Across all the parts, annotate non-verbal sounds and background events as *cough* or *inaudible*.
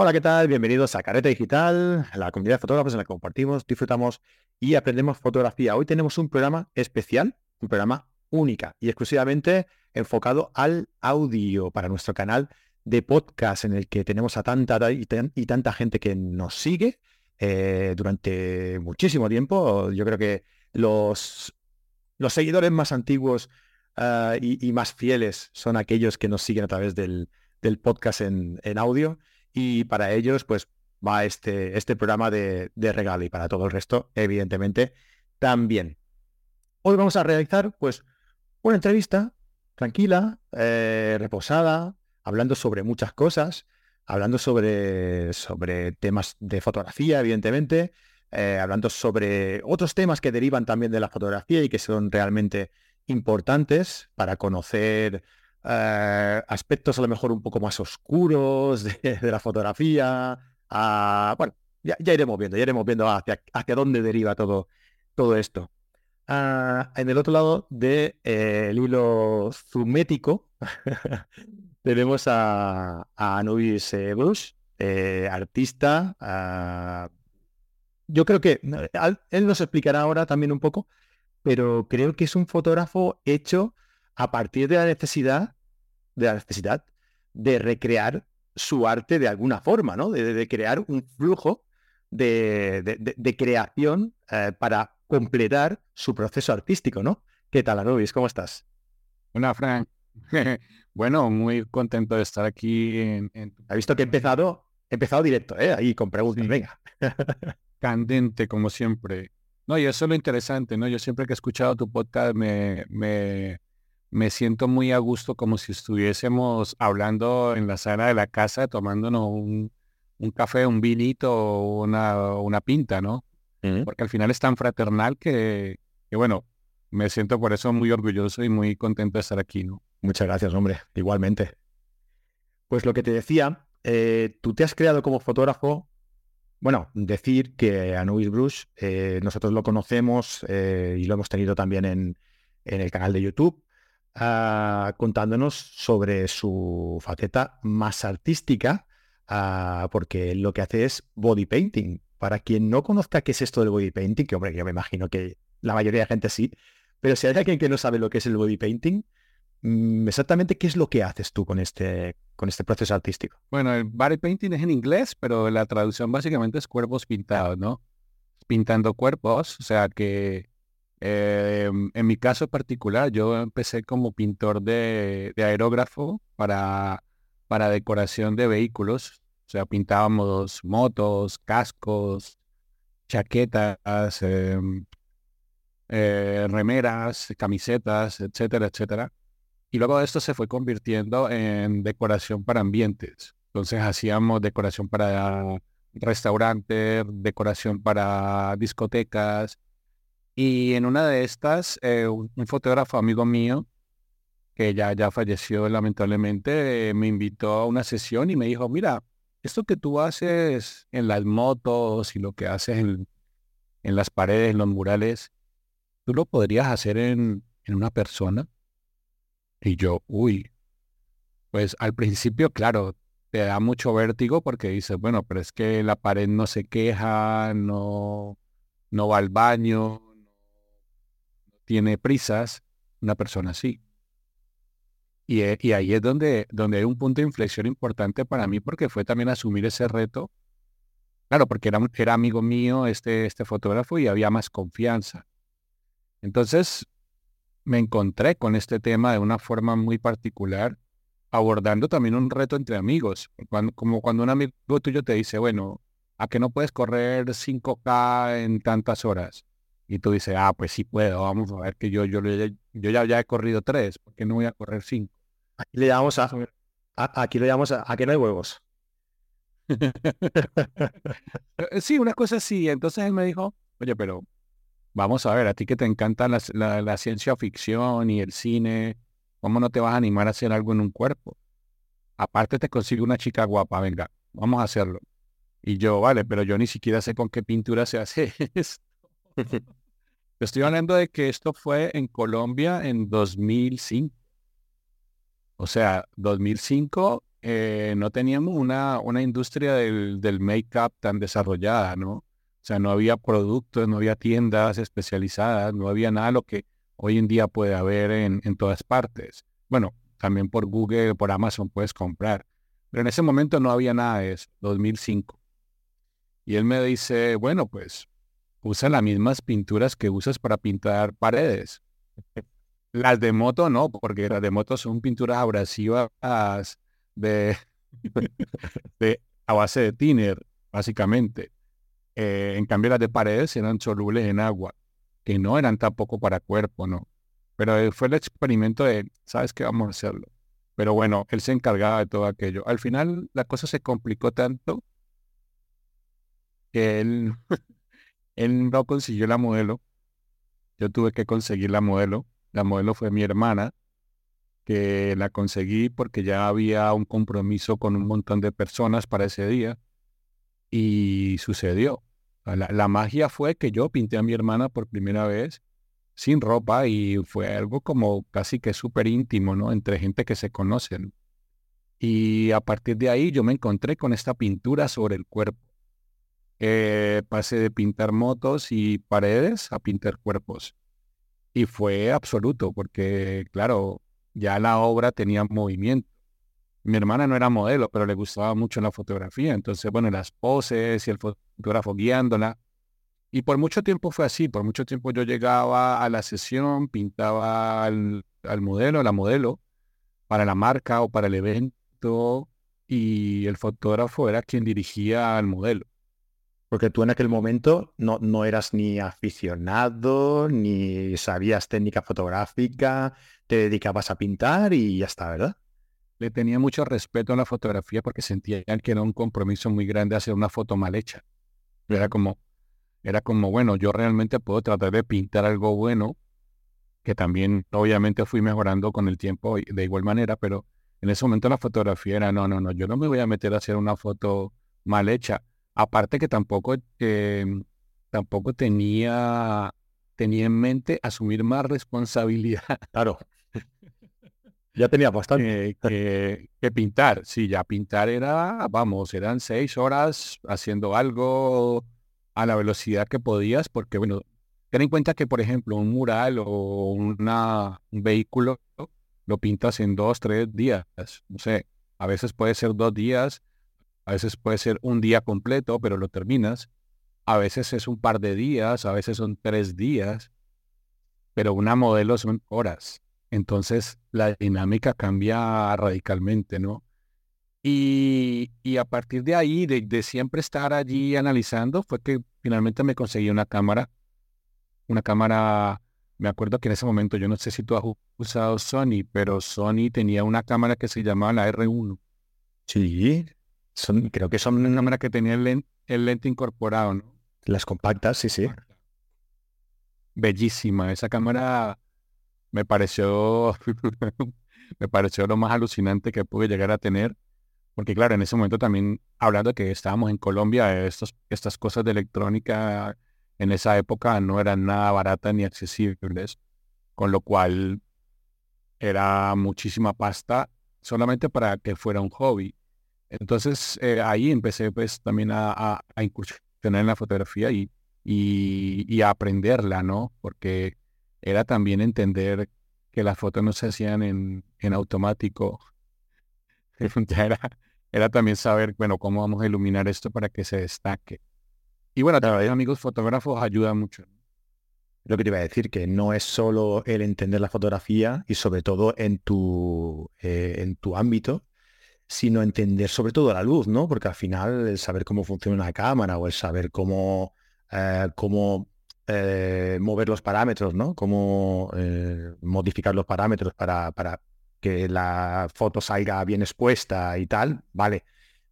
Hola, ¿qué tal? Bienvenidos a Careta Digital, la comunidad de fotógrafos en la que compartimos, disfrutamos y aprendemos fotografía. Hoy tenemos un programa especial, un programa única y exclusivamente enfocado al audio para nuestro canal de podcast en el que tenemos a tanta y, tanta gente que nos sigue eh, durante muchísimo tiempo. Yo creo que los, los seguidores más antiguos ah, y, más fieles son aquellos que nos siguen a través del, podcast en, en audio y para ellos pues va este, este programa de, regalo y para todo el resto, evidentemente, también. Hoy vamos a realizar pues una entrevista tranquila, eh, reposada, hablando sobre muchas cosas, hablando sobre, sobre temas de fotografía, evidentemente, eh, hablando sobre otros temas que derivan también de la fotografía y que son realmente importantes para conocer eh, aspectos a lo mejor un poco más oscuros de, *laughs* la fotografía. bueno, ya, iremos viendo, ya iremos viendo hacia, hacia dónde deriva todo, todo esto. Ah, en el otro lado del de, eh, hilo zumético *laughs* tenemos a, Anubis eh, Bush, artista. Ah, yo creo que él nos explicará ahora también un poco, pero creo que es un fotógrafo hecho a partir de la necesidad, de la necesidad de recrear su arte de alguna forma, ¿no? De, crear un flujo de, creación eh, para completar su proceso artístico, ¿no? ¿Qué tal, Anubis? ¿Cómo estás? Hola, Frank. *laughs* bueno, muy contento de estar aquí en... Ha visto que he empezado, he empezado directo, ¿eh? Ahí con preguntas, venga. *laughs* Candente, como siempre. No, y eso es lo interesante, ¿no? Yo siempre que he escuchado tu podcast me, me, me siento muy a gusto como si estuviésemos hablando en la sala de la casa tomándonos un, un café, un vinito o una, una pinta, ¿no? Porque al final es tan fraternal que, que, bueno, me siento por eso muy orgulloso y muy contento de estar aquí, ¿no? Muchas gracias, hombre, igualmente. Pues lo que te decía, eh, tú te has creado como fotógrafo, bueno, decir que Anubis Bruce, eh, nosotros lo conocemos eh, y lo hemos tenido también en, en el canal de YouTube, Ah, contándonos sobre su faceta más artística, ah, porque lo que hace es body painting. Para quien no conozca qué es esto del body painting, que hombre, yo me imagino que la mayoría de gente sí, pero si hay alguien que no sabe lo que es el body painting, mm, exactamente qué es lo que haces tú con este, con este proceso artístico. Bueno, el body painting es en inglés, pero la traducción básicamente es cuerpos pintados, ¿no? Pintando cuerpos, o sea que eh, en mi caso particular, yo empecé como pintor de, aerógrafo para, para decoración de vehículos. O sea, pintábamos motos, cascos, chaquetas, em, eh, remeras, camisetas, etcétera, etcétera. Y luego esto se fue convirtiendo en decoración para ambientes. Entonces hacíamos decoración para restaurantes, decoración para discotecas, y en una de estas, eh, un, fotógrafo amigo mío, que ya, ya falleció lamentablemente, me invitó a una sesión y me dijo, mira, esto que tú haces en las motos y lo que haces en, en las paredes, en los murales, tú lo podrías hacer en, en una persona. Y yo, uy, pues al principio, claro, te da mucho vértigo porque dices, bueno, pero es que la pared no se queja, no, no va al baño, tiene prisas, una persona así. Y, eh, y, ahí es donde, donde hay un punto de inflexión importante para mí porque fue también asumir ese reto. Claro, porque era, era amigo mío este, este fotógrafo y había más confianza. Entonces me encontré con este tema de una forma muy particular, abordando también un reto entre amigos. como cuando un amigo tuyo te dice, bueno, ¿a que no puedes correr 5K en tantas horas? Y tú dices, ah, pues sí puedo, vamos a ver que yo, yo, yo ya, ya he corrido tres, ¿por qué no voy a correr cinco? Aquí le llamamos a, aquí le llamamos a, a que no hay huevos. *laughs* Eh, sí, una cosa así. Entonces él me dijo, oye, pero vamos a ver, a ti que te encanta la, la, ciencia ficción y el cine, ¿cómo no te vas a animar a hacer algo en un cuerpo? Aparte te consigo una chica guapa, venga, vamos a hacerlo. Y yo, vale, pero yo ni siquiera sé con qué pintura se hace *laughs* esto. *laughs* Estoy hablando de que esto fue en Colombia en 2005. O sea, 2005 eh, no teníamos una, una industria del, del make-up tan desarrollada, ¿no? O sea, no había productos, no había tiendas especializadas, no había nada lo que hoy en día puede haber en, en todas partes. Bueno, también por Google, por Amazon puedes comprar. Pero en ese momento no había nada de eso, 2005. Y él me dice, bueno, pues usa las mismas pinturas que usas para pintar paredes. Las de moto no, porque las de moto son pinturas abrasivas de, *laughs* de a base de thinner, básicamente. Eh, en cambio, las de paredes eran solubles en agua, que no eran tampoco para cuerpo, ¿no? Pero eh, fue el experimento de, ¿sabes qué? Vamos a hacerlo. Pero bueno, él se encargaba de todo aquello. Al final, la cosa se complicó tanto que él, *laughs* él no consiguió la modelo. Yo tuve que conseguir la modelo. La modelo fue mi hermana que la conseguí porque ya había un compromiso con un montón de personas para ese día y sucedió. La, magia fue que yo pinté a mi hermana por primera vez sin ropa y fue algo como casi que súper íntimo, ¿no? Entre gente que se conocen. Y a partir de ahí yo me encontré con esta pintura sobre el cuerpo. Eh, pasé de pintar motos y paredes a pintar cuerpos. Y fue absoluto, porque claro, ya la obra tenía movimiento. Mi hermana no era modelo, pero le gustaba mucho la fotografía. Entonces, bueno, las poses y el fotógrafo guiándola. Y por mucho tiempo fue así. Por mucho tiempo yo llegaba a la sesión, pintaba al, al modelo, la modelo, para la marca o para el evento. Y el fotógrafo era quien dirigía al modelo. Porque tú en aquel momento no, no eras ni aficionado, ni sabías técnica fotográfica, te dedicabas a pintar y ya está, ¿verdad? Le tenía mucho respeto a la fotografía porque sentía que era un compromiso muy grande hacer una foto mal hecha. Era como, era como, bueno, yo realmente puedo tratar de pintar algo bueno, que también obviamente fui mejorando con el tiempo de igual manera, pero en ese momento la fotografía era, no, no, no, yo no me voy a meter a hacer una foto mal hecha Aparte que tampoco, em, tampoco tenía, tenía en mente asumir más responsabilidad. Claro. *laughs* Ya tenía bastante. que, que, pintar. Sí, ya pintar era, vamos, eran seis horas haciendo algo a la velocidad que podías, porque bueno, ten en cuenta que, por ejemplo, un mural o una, un vehículo lo pintas en dos, tres días. No sé, a veces puede ser dos días, a veces puede ser un día completo, pero lo terminas. A veces es un par de días, a veces son tres días, pero una modelo son horas. Entonces la dinámica cambia radicalmente, ¿no? Y, a partir de ahí, de, siempre estar allí analizando, fue que finalmente me conseguí una cámara. Una cámara, me acuerdo que en ese momento, yo no sé si tú has usado Sony, pero Sony tenía una cámara que se llamaba la R1. Sí, son, creo que son una cámara que tenía el, lente, incorporado, ¿no? Las compactas, sí, sí. Bellísima. Esa cámara me pareció, *laughs* me pareció lo más alucinante que pude llegar a tener. Porque claro, en ese momento también, hablando de que estábamos en Colombia, estos, estas cosas de electrónica en esa época no eran nada baratas ni accesibles. Con lo cual era muchísima pasta solamente para que fuera un hobby. Entonces eh, ahí empecé pues también a, incursionar en la fotografía y, y, a aprenderla, ¿no? Porque era también entender que las fotos no se hacían en, en automático. *laughs* era, era también saber, bueno, cómo vamos a iluminar esto para que se destaque. Y bueno, también amigos fotógrafos ayuda mucho. Lo que te iba a decir, que no es solo el entender la fotografía y sobre todo en tu, eh, en tu ámbito, sino entender sobre todo la luz, ¿no? Porque al final el saber cómo funciona una cámara o el saber cómo, eh, cómo eh, mover los parámetros, ¿no? Cómo eh, modificar los parámetros para, para que la foto salga bien expuesta y tal, vale.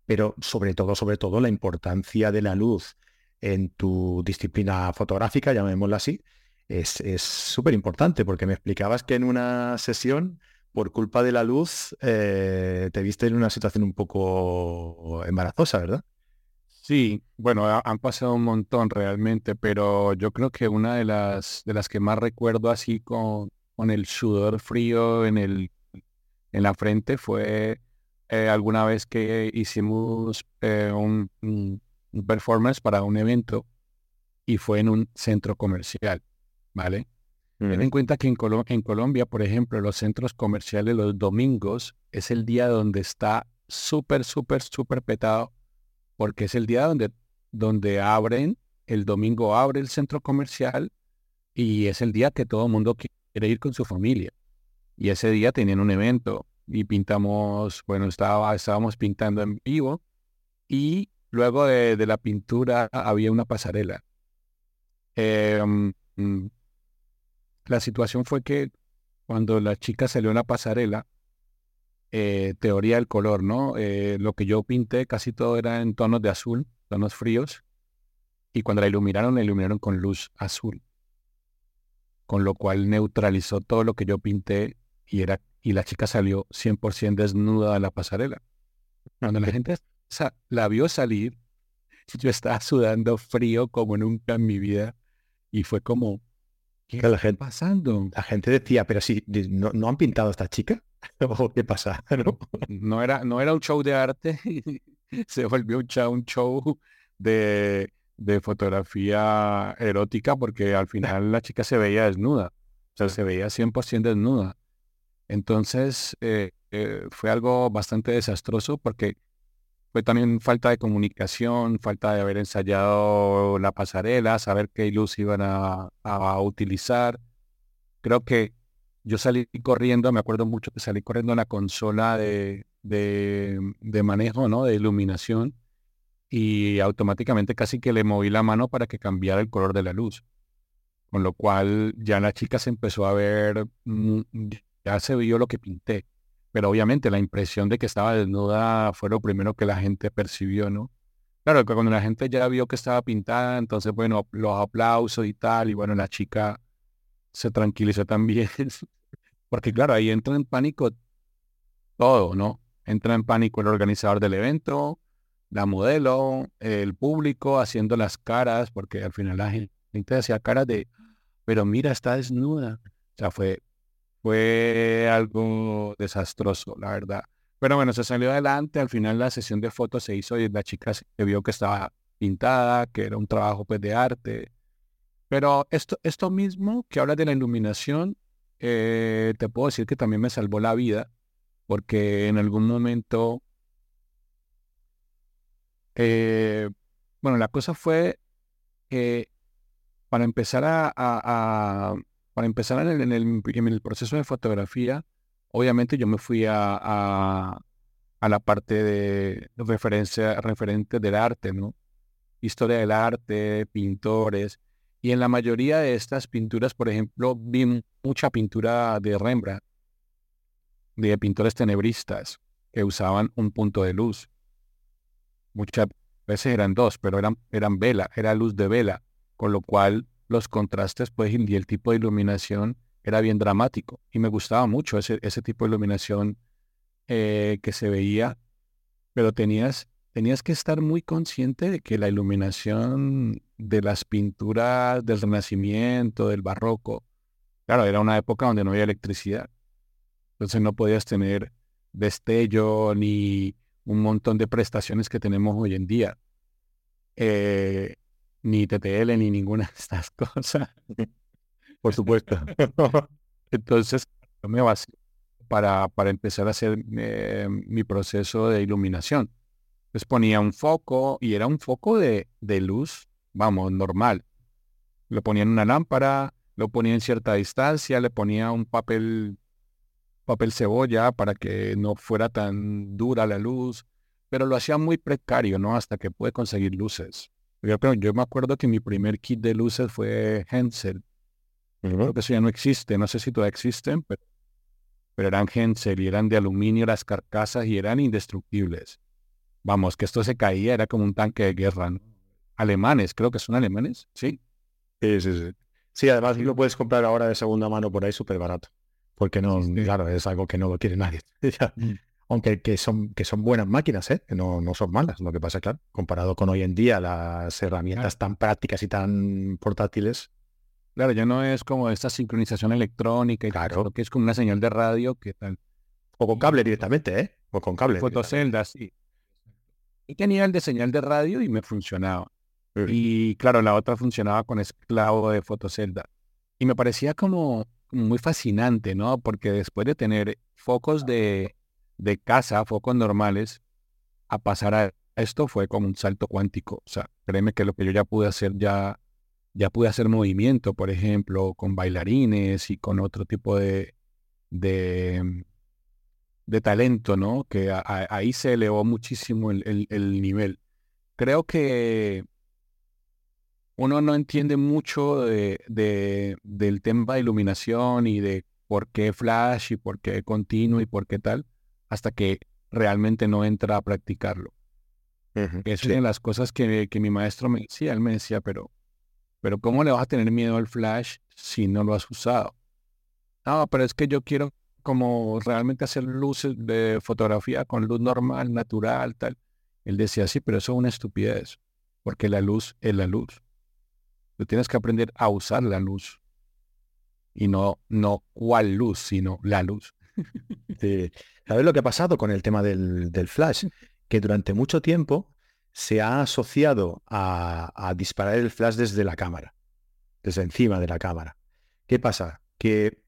Pero sobre todo, sobre todo, la importancia de la luz en tu disciplina fotográfica, llamémosla así, es súper importante porque me explicabas que en una sesión por culpa de la luz, eh, te viste en una situación un poco embarazosa, ¿verdad? Sí, bueno, han pasado un montón realmente, pero yo creo que una de las, de las que más recuerdo así con, con el sudor frío en, el, en la frente fue eh, alguna vez que hicimos eh, un, performance para un evento y fue en un centro comercial, ¿vale? Ten en cuenta que en, en Colombia, por ejemplo, los centros comerciales los domingos es el día donde está súper, súper, súper petado, porque es el día donde, donde abren, el domingo abre el centro comercial y es el día que todo el mundo quiere ir con su familia. Y ese día tenían un evento y pintamos, bueno, estaba, estábamos pintando en vivo y luego de, la pintura había una pasarela. Em, mm, la situación fue que cuando la chica salió en la pasarela, eh, teoría del color, ¿no? Eh, lo que yo pinté casi todo era en tonos de azul, tonos fríos, y cuando la iluminaron, la iluminaron con luz azul, con lo cual neutralizó todo lo que yo pinté y era y la chica salió 100% desnuda de la pasarela. Cuando la gente la vio salir, *laughs* yo estaba sudando frío como nunca en mi vida y fue como, ¿qué está pasando? La gente decía, pero si ¿no, ¿no han pintado a esta chica? *laughs* ¿O qué pasa? *laughs* ¿No? era, no era un show de arte, *laughs* se volvió un show, un show de, de fotografía erótica porque al final la chica se veía desnuda, o sea, se veía 100% desnuda. Entonces eh, eh, fue algo bastante desastroso porque fue también falta de comunicación, falta de haber ensayado la pasarela, saber qué luz iban a, utilizar. Creo que yo salí corriendo, me acuerdo mucho que salí corriendo en la consola de, de, manejo, ¿no? De iluminación y automáticamente casi que le moví la mano para que cambiara el color de la luz. Con lo cual ya la chica se empezó a ver mm, ya se vio lo que pinté. Pero obviamente la impresión de que estaba desnuda fue lo primero que la gente percibió, ¿no? Claro, que cuando la gente ya vio que estaba pintada, entonces, bueno, los aplausos y tal, y bueno, la chica se tranquilizó también. *laughs* Porque claro, ahí entra en pánico todo, ¿no? Entra en pánico el organizador del evento, la modelo, el público haciendo las caras, porque al final la gente hacía caras de, pero mira, está desnuda. O sea, fue, fue algo desastroso, la verdad. Pero bueno, se salió adelante. Al final la sesión de fotos se hizo y la chica se vio que estaba pintada, que era un trabajo pues, de arte. Pero esto, esto mismo que habla de la iluminación, eh, te puedo decir que también me salvó la vida, porque en algún momento, eh, bueno, la cosa fue que para empezar a para empezar en el, proceso de fotografía, obviamente yo me fui a, la parte de referencia, referente del arte. Historia del arte, pintores. Y en la mayoría de estas pinturas, por ejemplo, vi mucha pintura de Rembrandt, de pintores tenebristas que usaban un punto de luz. Muchas veces eran dos, pero eran, eran vela, era luz de vela, con lo cual los contrastes pues, y el tipo de iluminación era bien dramático. Y me gustaba mucho ese, ese tipo de iluminación eh, que se veía, pero tenías, tenías que estar muy consciente de que la iluminación de las pinturas del Renacimiento, del Barroco, claro, era una época donde no había electricidad. Entonces no podías tener destello ni un montón de prestaciones que tenemos hoy en día. Eh, ni TTL, ni ninguna de estas cosas. Por supuesto. *laughs* Entonces, me base para, para empezar a hacer eh, mi proceso de iluminación. Entonces ponía un foco y era un foco de, de luz, vamos, normal. Lo ponía en una lámpara, lo ponía en cierta distancia, le ponía un papel, papel cebolla para que no fuera tan dura la luz, pero lo hacía muy precario, ¿no? Hasta que pude conseguir luces. Yo, yo me acuerdo que mi primer kit de luces fue Hensel. Creo que eso ya no existe, no sé si todavía existen, pero, pero eran Hensel y eran de aluminio las carcasas y eran indestructibles. Vamos, que esto se caía, era como un tanque de guerra. Alemanes, creo que son alemanes, ¿sí? Sí, sí, sí. Sí, además lo puedes comprar ahora de segunda mano por ahí súper barato. Porque no, claro, es algo que no lo quiere nadie. *laughs* Mm aunque que son, que son buenas máquinas, ¿eh? no, no son malas. Lo que pasa, claro, comparado con hoy en día, las herramientas tan prácticas y tan portátiles. Claro, ya no es como esta sincronización electrónica, y claro, que es como una señal de radio, que tal. O con cable directamente, ¿eh? O con cable. Fotoceldas, sí. Y tenía el de señal de radio y me funcionaba. Y claro, la otra funcionaba con esclavo de fotocelda. Y me parecía como muy fascinante, ¿no? Porque después de tener focos de, de casa, focos normales, a pasar a esto fue como un salto cuántico. O sea, créeme que lo que yo ya pude hacer ya, ya pude hacer movimiento, por ejemplo, con bailarines y con otro tipo de, de, de talento, ¿no? Que ahí se elevó muchísimo el, el nivel. Creo que uno no entiende mucho de, del tema de iluminación y de por qué flash y por qué continuo y por qué tal, hasta que realmente no entra a practicarlo. es una de las cosas que, que, mi maestro me decía. Él me decía, pero, pero ¿cómo le vas a tener miedo al flash si no lo has usado? No, pero es que yo quiero como realmente hacer luces de fotografía con luz normal, natural, tal. Él decía, sí, pero eso es una estupidez, porque la luz es la luz. Tú tienes que aprender a usar la luz. Y no, no cuál luz, sino la luz. *laughs* ¿Sabes lo que ha pasado con el tema del, flash? Que durante mucho tiempo se ha asociado a, disparar el flash desde la cámara, desde encima de la cámara. ¿Qué pasa? Que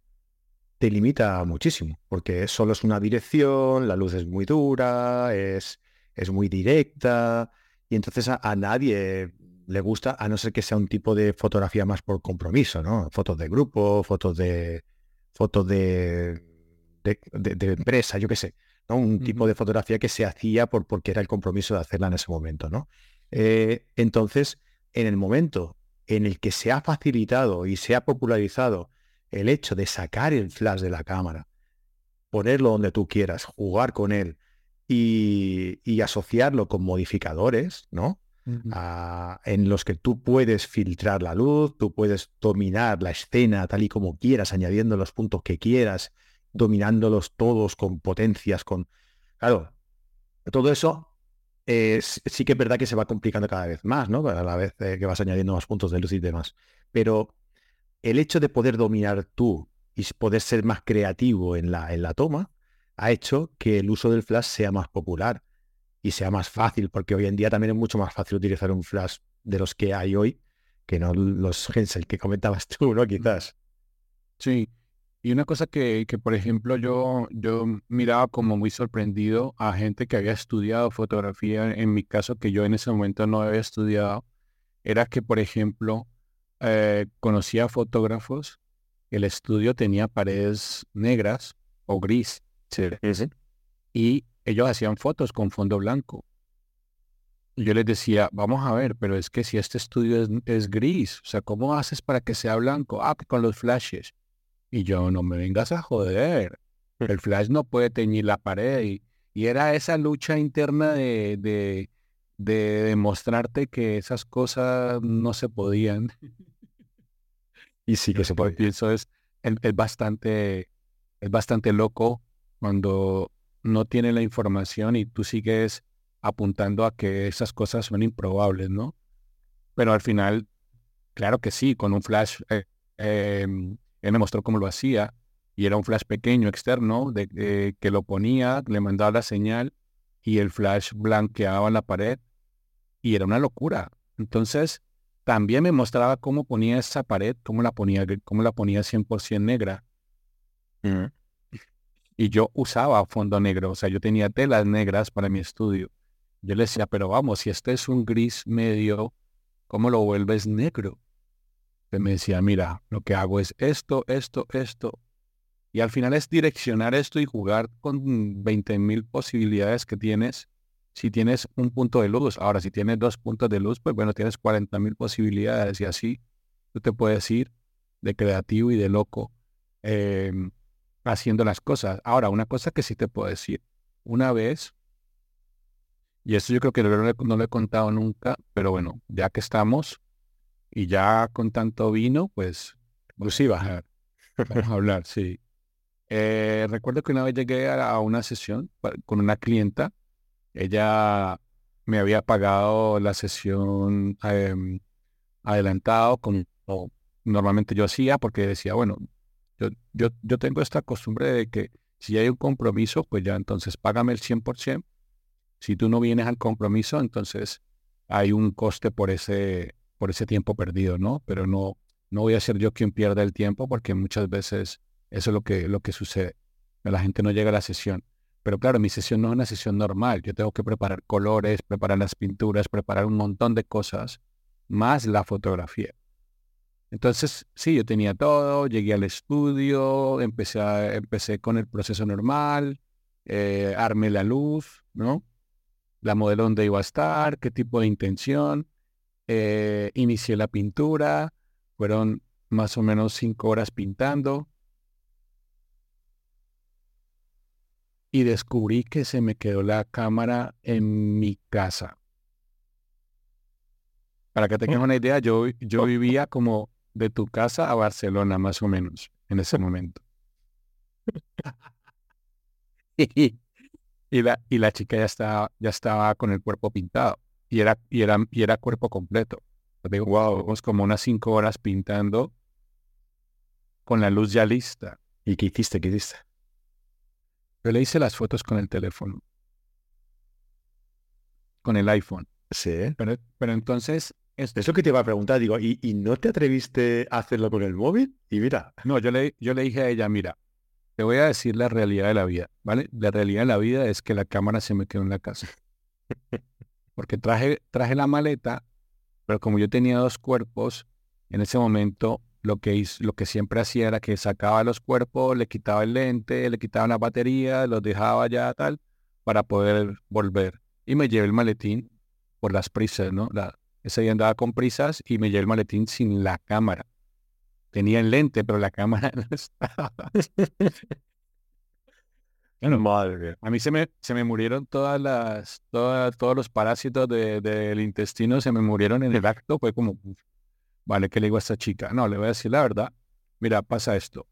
te limita muchísimo, porque solo es una dirección, la luz es muy dura, es, es muy directa, y entonces a nadie le gusta, a no ser que sea un tipo de fotografía más por compromiso, ¿no? Fotos de grupo, fotos de fotos de, de, empresa, yo qué sé, ¿no? Un tipo de fotografía que se hacía por, porque era el compromiso de hacerla en ese momento, ¿no? Eh, entonces, en el momento en el que se ha facilitado y se ha popularizado el hecho de sacar el flash de la cámara, ponerlo donde tú quieras, jugar con él y, y asociarlo con modificadores, ¿no? en los que tú puedes filtrar la luz, tú puedes dominar la escena tal y como quieras, añadiendo los puntos que quieras, dominándolos todos con potencias, con... Claro, todo eso sí que es verdad que se va complicando cada vez más, ¿no? A la vez eh, que vas añadiendo más puntos de luz y demás. Pero el hecho de poder dominar tú y poder ser más creativo en la, en la toma ha hecho que el uso del flash sea más popular y sea más fácil, porque hoy en día también es mucho más fácil utilizar un flash de los que hay hoy que no los Hensel que comentabas *laughs* tú, ¿no? Quizás. Sí. Y una cosa que, que, por ejemplo, yo, yo miraba como muy sorprendido a gente que había estudiado fotografía, en mi caso, que yo en ese momento no había estudiado, era que, por ejemplo, eh, conocía fotógrafos, el estudio tenía paredes negras o gris. Sí. Y ellos hacían fotos con fondo blanco. yo les decía, vamos a ver, pero es que si este estudio es, gris, o sea, ¿cómo haces para que sea blanco? Ah, con los flashes. Y yo, no me vengas a joder. *laughs* El flash no puede teñir la pared. Y, era esa lucha interna de, de, de demostrarte que esas cosas no se podían. *laughs* y sí que se puede. Y eso es, es, bastante, es bastante loco cuando no tiene la información y tú sigues apuntando a que esas cosas son improbables, ¿no? Pero al final, claro que sí, con un flash, eh, em, él me mostró cómo lo hacía y era un flash pequeño externo de, eh, que lo ponía, le mandaba la señal y el flash blanqueaba la pared y era una locura. Entonces, también me mostraba cómo ponía esa pared, cómo la ponía, cómo la ponía 100% negra y yo usaba fondo negro, o sea, yo tenía telas negras para mi estudio. Yo le decía, pero vamos, si este es un gris medio, ¿cómo lo vuelves negro? Me decía, mira, lo que hago es esto, esto, esto. Y al final es direccionar esto y jugar con 20.000 posibilidades que tienes si tienes un punto de luz. Ahora, si tienes dos puntos de luz, pues bueno, tienes 40.000 posibilidades y así tú te puedes ir de creativo y de loco. Em, haciendo las cosas. Ahora, una cosa que sí te puedo decir, una vez, y esto yo creo que no, lo he contado nunca, pero bueno, ya que estamos y ya con tanto vino, pues, pues sí, bajar. Vamos a hablar, sí. Eh, recuerdo que una vez llegué a una sesión con una clienta. Ella me había pagado la sesión em, adelantado como normalmente yo hacía porque decía, bueno, yo, yo, tengo esta costumbre de que Si hay un compromiso, pues ya entonces págame el 100%. Si tú no vienes al compromiso, entonces hay un coste por ese, por ese tiempo perdido, ¿no? Pero no, no voy a ser yo quien pierda el tiempo porque muchas veces eso es lo que, lo que sucede. La gente no llega a la sesión. Pero claro, mi sesión no es una sesión normal. Yo tengo que preparar colores, preparar las pinturas, preparar un montón de cosas, más la fotografía. Entonces, sí, yo tenía todo, llegué al estudio, empecé, empecé con el proceso normal, eh, armé la luz, ¿no? La modelo dónde iba a estar, qué tipo de intención, eh, inicié la pintura, fueron más o menos cinco horas pintando. Y descubrí que se me quedó la cámara en mi casa. Para que tengas oh. una idea, yo, yo oh. vivía como de tu casa a Barcelona, más o menos, en ese *laughs* momento. *laughs* y, la, y la chica ya estaba, ya estaba con el cuerpo pintado y era, y era, y era cuerpo completo. Digo, wow, como unas cinco horas pintando con la luz ya lista. ¿Y qué hiciste? ¿Qué hiciste? Yo le hice las fotos con el teléfono. Con el iPhone. Sí. Pero, pero entonces eso que te iba a preguntar, digo, ¿y, no te atreviste a hacerlo con el móvil? Y mira. No, yo le, yo le dije a ella, mira, te voy a decir la realidad de la vida, ¿vale? La realidad de la vida es que la cámara se me quedó en la casa. *laughs* Porque traje, traje la maleta, pero como yo tenía dos cuerpos, en ese momento lo que, hizo, lo que siempre hacía era que sacaba los cuerpos, le quitaba el lente, le quitaba la batería, los dejaba ya tal, para poder volver. Y me llevé el maletín por las prisas, ¿no? Ese día andaba con prisas y me llevé el maletín sin la cámara. Tenía el lente, pero la *laughs* cámara no estaba. Bueno, Madre A mí se me, se me murieron todas las, todos los parásitos del intestino, se me murieron en el acto. Fue como, vale, ¿qué le digo a esta chica? No, le voy a decir la verdad. Mira, pasa esto.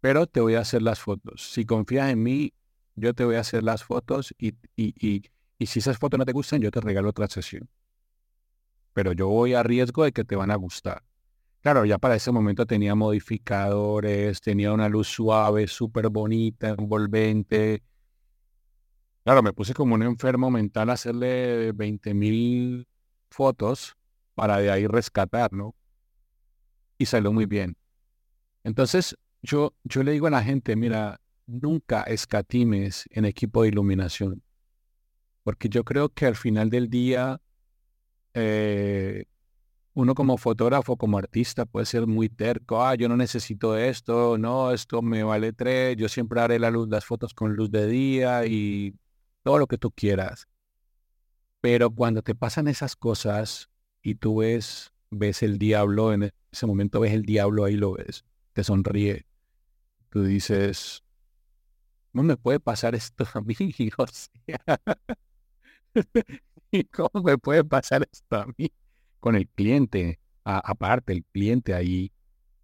Pero te voy a hacer las fotos. Si confías en mí, yo te voy a hacer las fotos y, y, y, y si esas fotos no te gustan, yo te regalo otra sesión pero yo voy a riesgo de que te van a gustar. Claro, ya para ese momento tenía modificadores, tenía una luz suave, súper bonita, envolvente. Claro, me puse como un enfermo mental a hacerle 20 mil fotos para de ahí rescatar, ¿no? Y salió muy bien. Entonces, yo, yo le digo a la gente, mira, nunca escatimes en equipo de iluminación, porque yo creo que al final del día eh, uno como fotógrafo, como artista, puede ser muy terco. Ah, yo no necesito esto, no, esto me vale tres, yo siempre haré la luz, las fotos con luz de día y todo lo que tú quieras. Pero cuando te pasan esas cosas y tú ves, ves el diablo, en ese momento ves el diablo, ahí lo ves, te sonríe. Tú dices, no me puede pasar esto a mí, *laughs* o sea, *laughs* ¿Cómo me puede pasar esto a mí? Con el cliente, aparte, el cliente ahí.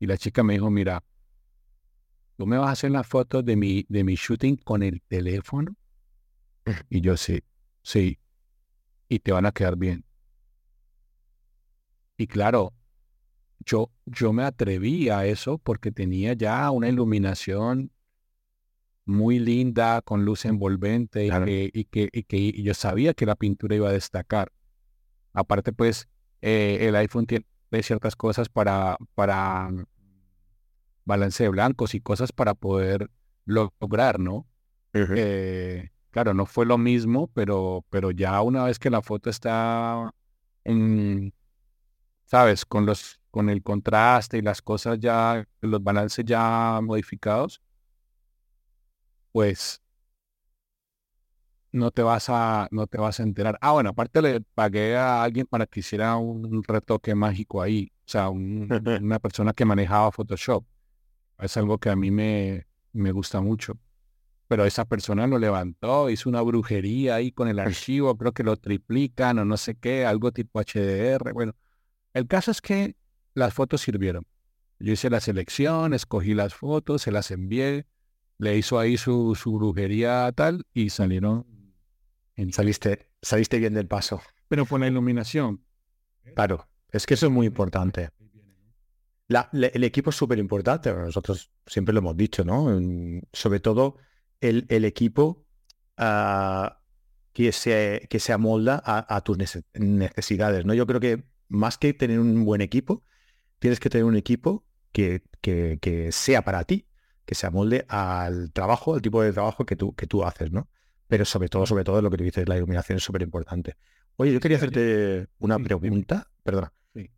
Y la chica me dijo, mira, ¿tú me vas a hacer las fotos de mi, de mi shooting con el teléfono? *laughs* Y yo sí, sí. Y te van a quedar bien. Y claro, yo, yo me atreví a eso porque tenía ya una iluminación muy linda, con luz envolvente y, que, y, que, yo sabía que la pintura iba a destacar. Aparte, pues, eh, el iPhone tiene ciertas cosas para, para balance de blancos y cosas para poder lograr, ¿no? Eh, claro, no fue lo mismo, pero, pero ya una vez que la foto está en, ¿sabes? Con los con el contraste y las cosas ya, los balances ya modificados, pues no te vas a, no te vas a enterar. Ah, bueno, aparte le pagué a alguien para que hiciera un retoque mágico ahí. O sea, *laughs* una persona que manejaba Photoshop. Es algo que a mí me, me gusta mucho. Pero esa persona lo levantó, hizo una brujería ahí con el *laughs* archivo, creo que lo triplican o no sé qué, algo tipo HDR. Bueno, el caso es que las fotos sirvieron. Yo hice la selección, escogí las fotos, se las envié le hizo ahí su, su brujería tal y salieron. Saliste, saliste bien del paso. Pero por la iluminación. Claro, es que eso es muy importante. el equipo es súper importante, nosotros siempre lo hemos dicho, ¿no? Sobre todo el, equipo ah, que, se, que se amolda a, tus necesidades, ¿no? Yo creo que más que tener un buen equipo, tienes que tener un equipo que, que, sea para ti, que se amolde al trabajo, al tipo de trabajo que tú, que tú haces, ¿no? Pero sobre todo, sobre todo, lo que tú dices, la iluminación es súper importante. Oye, yo quería hacerte una pregunta, perdona.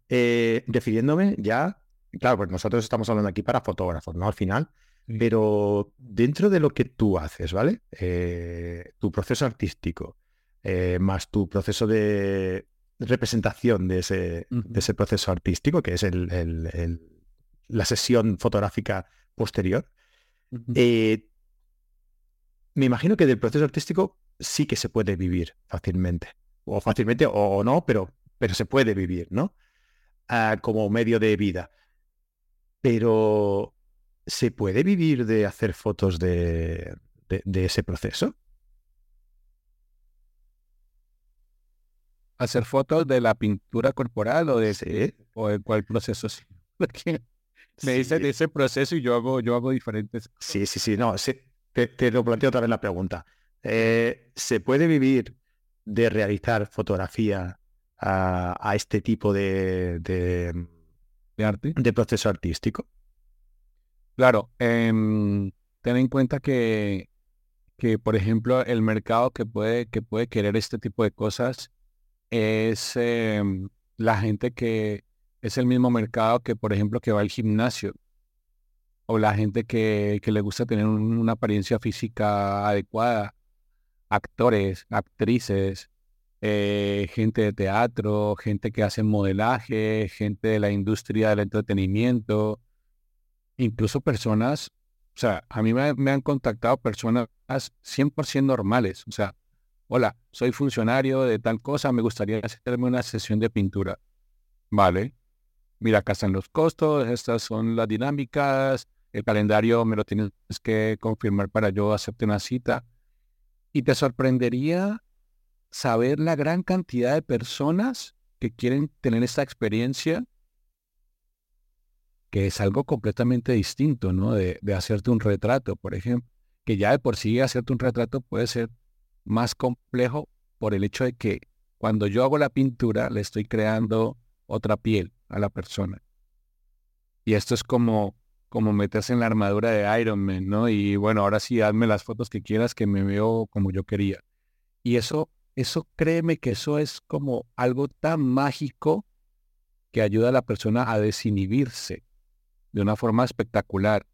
Eh, refiriéndome ya, claro, pues nosotros estamos hablando aquí para fotógrafos, ¿no? Al final, pero dentro de lo que tú haces, ¿vale? Eh, tu proceso artístico, eh, más tu proceso de representación de ese, de ese proceso artístico, que es el, la sesión fotográfica posterior, me imagino que del proceso artístico sí que se puede vivir fácilmente o fácilmente o, no, pero, pero se puede vivir, ¿no? Ah, como medio de vida. Pero, ¿se puede vivir de hacer fotos de, de, ese proceso? hacer fotos de la pintura corporal o de o de cuál proceso *laughs* me dice de ese proceso y yo hago yo hago diferentes sí sí sí no te, lo planteo otra vez la pregunta. Eh, se puede vivir de realizar fotografía a, este tipo de, de, arte, de proceso artístico? Claro, em, ten en cuenta que, que, por ejemplo, el mercado que puede, que puede querer este tipo de cosas es em, la gente que es el mismo mercado que, por ejemplo, que va al gimnasio o la gente que, que le gusta tener una apariencia física adecuada actores, actrices, eh, gente de teatro, gente que hace modelaje, gente de la industria del entretenimiento, incluso personas, o sea, a mí me, han contactado personas 100% normales, o sea, hola, soy funcionario de tal cosa, me gustaría hacerme una sesión de pintura. Vale, mira, acá están los costos, estas son las dinámicas, el calendario me lo tienes que confirmar para yo hacerte una cita. Y te sorprendería saber la gran cantidad de personas que quieren tener esta experiencia, que es algo completamente distinto, ¿no? De, hacerte un retrato, por ejemplo, que ya de por sí hacerte un retrato puede ser más complejo por el hecho de que cuando yo hago la pintura le estoy creando otra piel a la persona. Y esto es como como meterse en la armadura de Iron Man, ¿no? Y bueno, ahora sí, hazme las fotos que quieras que me veo como yo quería. Y eso, eso créeme que eso es como algo tan mágico que ayuda a la persona a desinhibirse de una forma espectacular.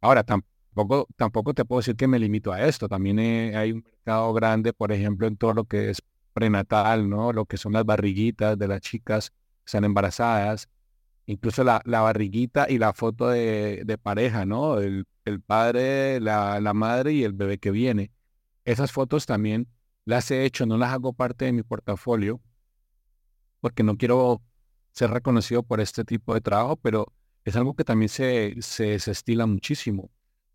Ahora, tampoco, tampoco te puedo decir que me limito a esto. También hay un mercado grande, por ejemplo, en todo lo que es prenatal, ¿no? Lo que son las barriguitas de las chicas que están embarazadas incluso la, barriguita y la foto de, pareja, ¿no? El, padre, la, madre y el bebé que viene. Esas fotos también las he hecho, no las hago parte de mi portafolio, porque no quiero ser reconocido por este tipo de trabajo, pero es algo que también se, se, estila muchísimo.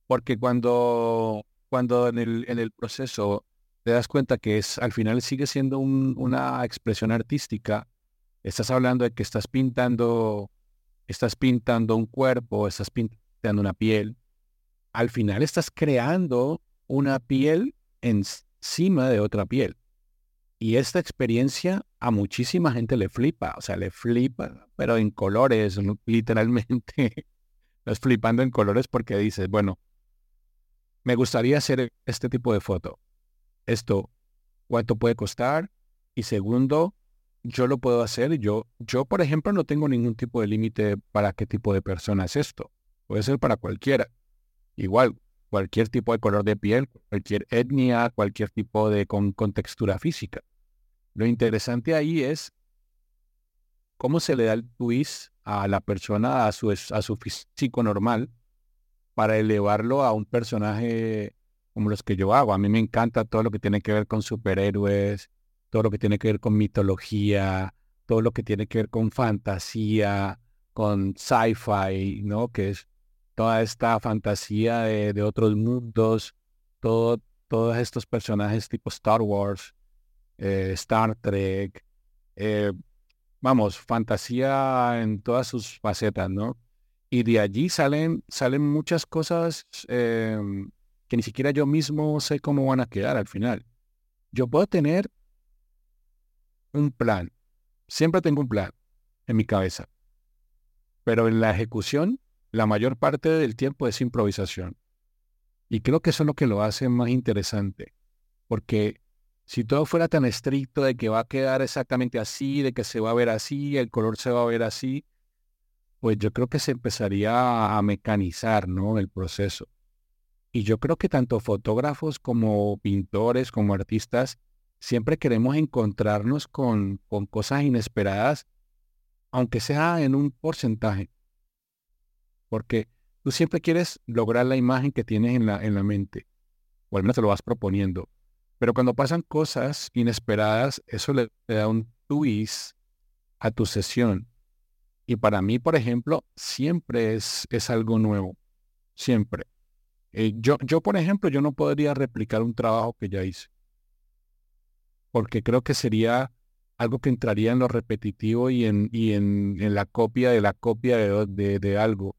Porque cuando, cuando en, el, en el proceso te das cuenta que es, al final sigue siendo una expresión artística, estás hablando de que estás pintando estás pintando un cuerpo, estás pintando una piel, al final estás creando una piel encima de otra piel. Y esta experiencia a muchísima gente le flipa, o sea, le flipa, pero en colores, *laughs* literalmente. Estás flipando en colores porque dices, bueno, me gustaría hacer este tipo de foto. Esto, ¿cuánto puede costar? Y segundo, yo lo puedo hacer. Yo, yo, por ejemplo, no tengo ningún tipo de límite para qué tipo de persona es esto. Puede ser para cualquiera. Igual, cualquier tipo de color de piel, cualquier etnia, cualquier tipo de con, textura física. Lo interesante ahí es cómo se le da el twist a la persona, a su, a su físico normal, para elevarlo a un personaje como los que yo hago. A mí me encanta todo lo que tiene que ver con superhéroes, todo lo que tiene que ver con mitología, todo lo que tiene que ver con fantasía, con sci-fi, ¿no? Que es toda esta fantasía de, otros mundos, todo, todos estos personajes tipo Star Wars, eh, Star Trek, eh, vamos, fantasía en todas sus facetas, ¿no? Y de allí salen, salen muchas cosas em, que ni siquiera yo mismo sé cómo van a quedar al final. Yo puedo tener un plan, siempre tengo un plan en mi cabeza, pero en la ejecución la mayor parte del tiempo es improvisación. Y creo que eso es lo que lo hace más interesante, porque si todo fuera tan estricto de que va a quedar exactamente así, de que se va a ver así, el color se va a ver así, pues yo creo que se empezaría a mecanizar, ¿no? El proceso. Y yo creo que tanto fotógrafos como pintores, como artistas, siempre queremos encontrarnos con, con cosas inesperadas, aunque sea en un porcentaje. Porque tú siempre quieres lograr la imagen que tienes en la, en la mente, o al menos te lo vas proponiendo. Pero cuando pasan cosas inesperadas, eso le, da un twist a tu sesión. Y para mí, por ejemplo, siempre es, es algo nuevo. Siempre. Eh, yo, yo, por ejemplo, yo no podría replicar un trabajo que ya hice. Porque creo que sería algo que entraría en lo repetitivo y en, y en, en la copia de la copia de, de algo.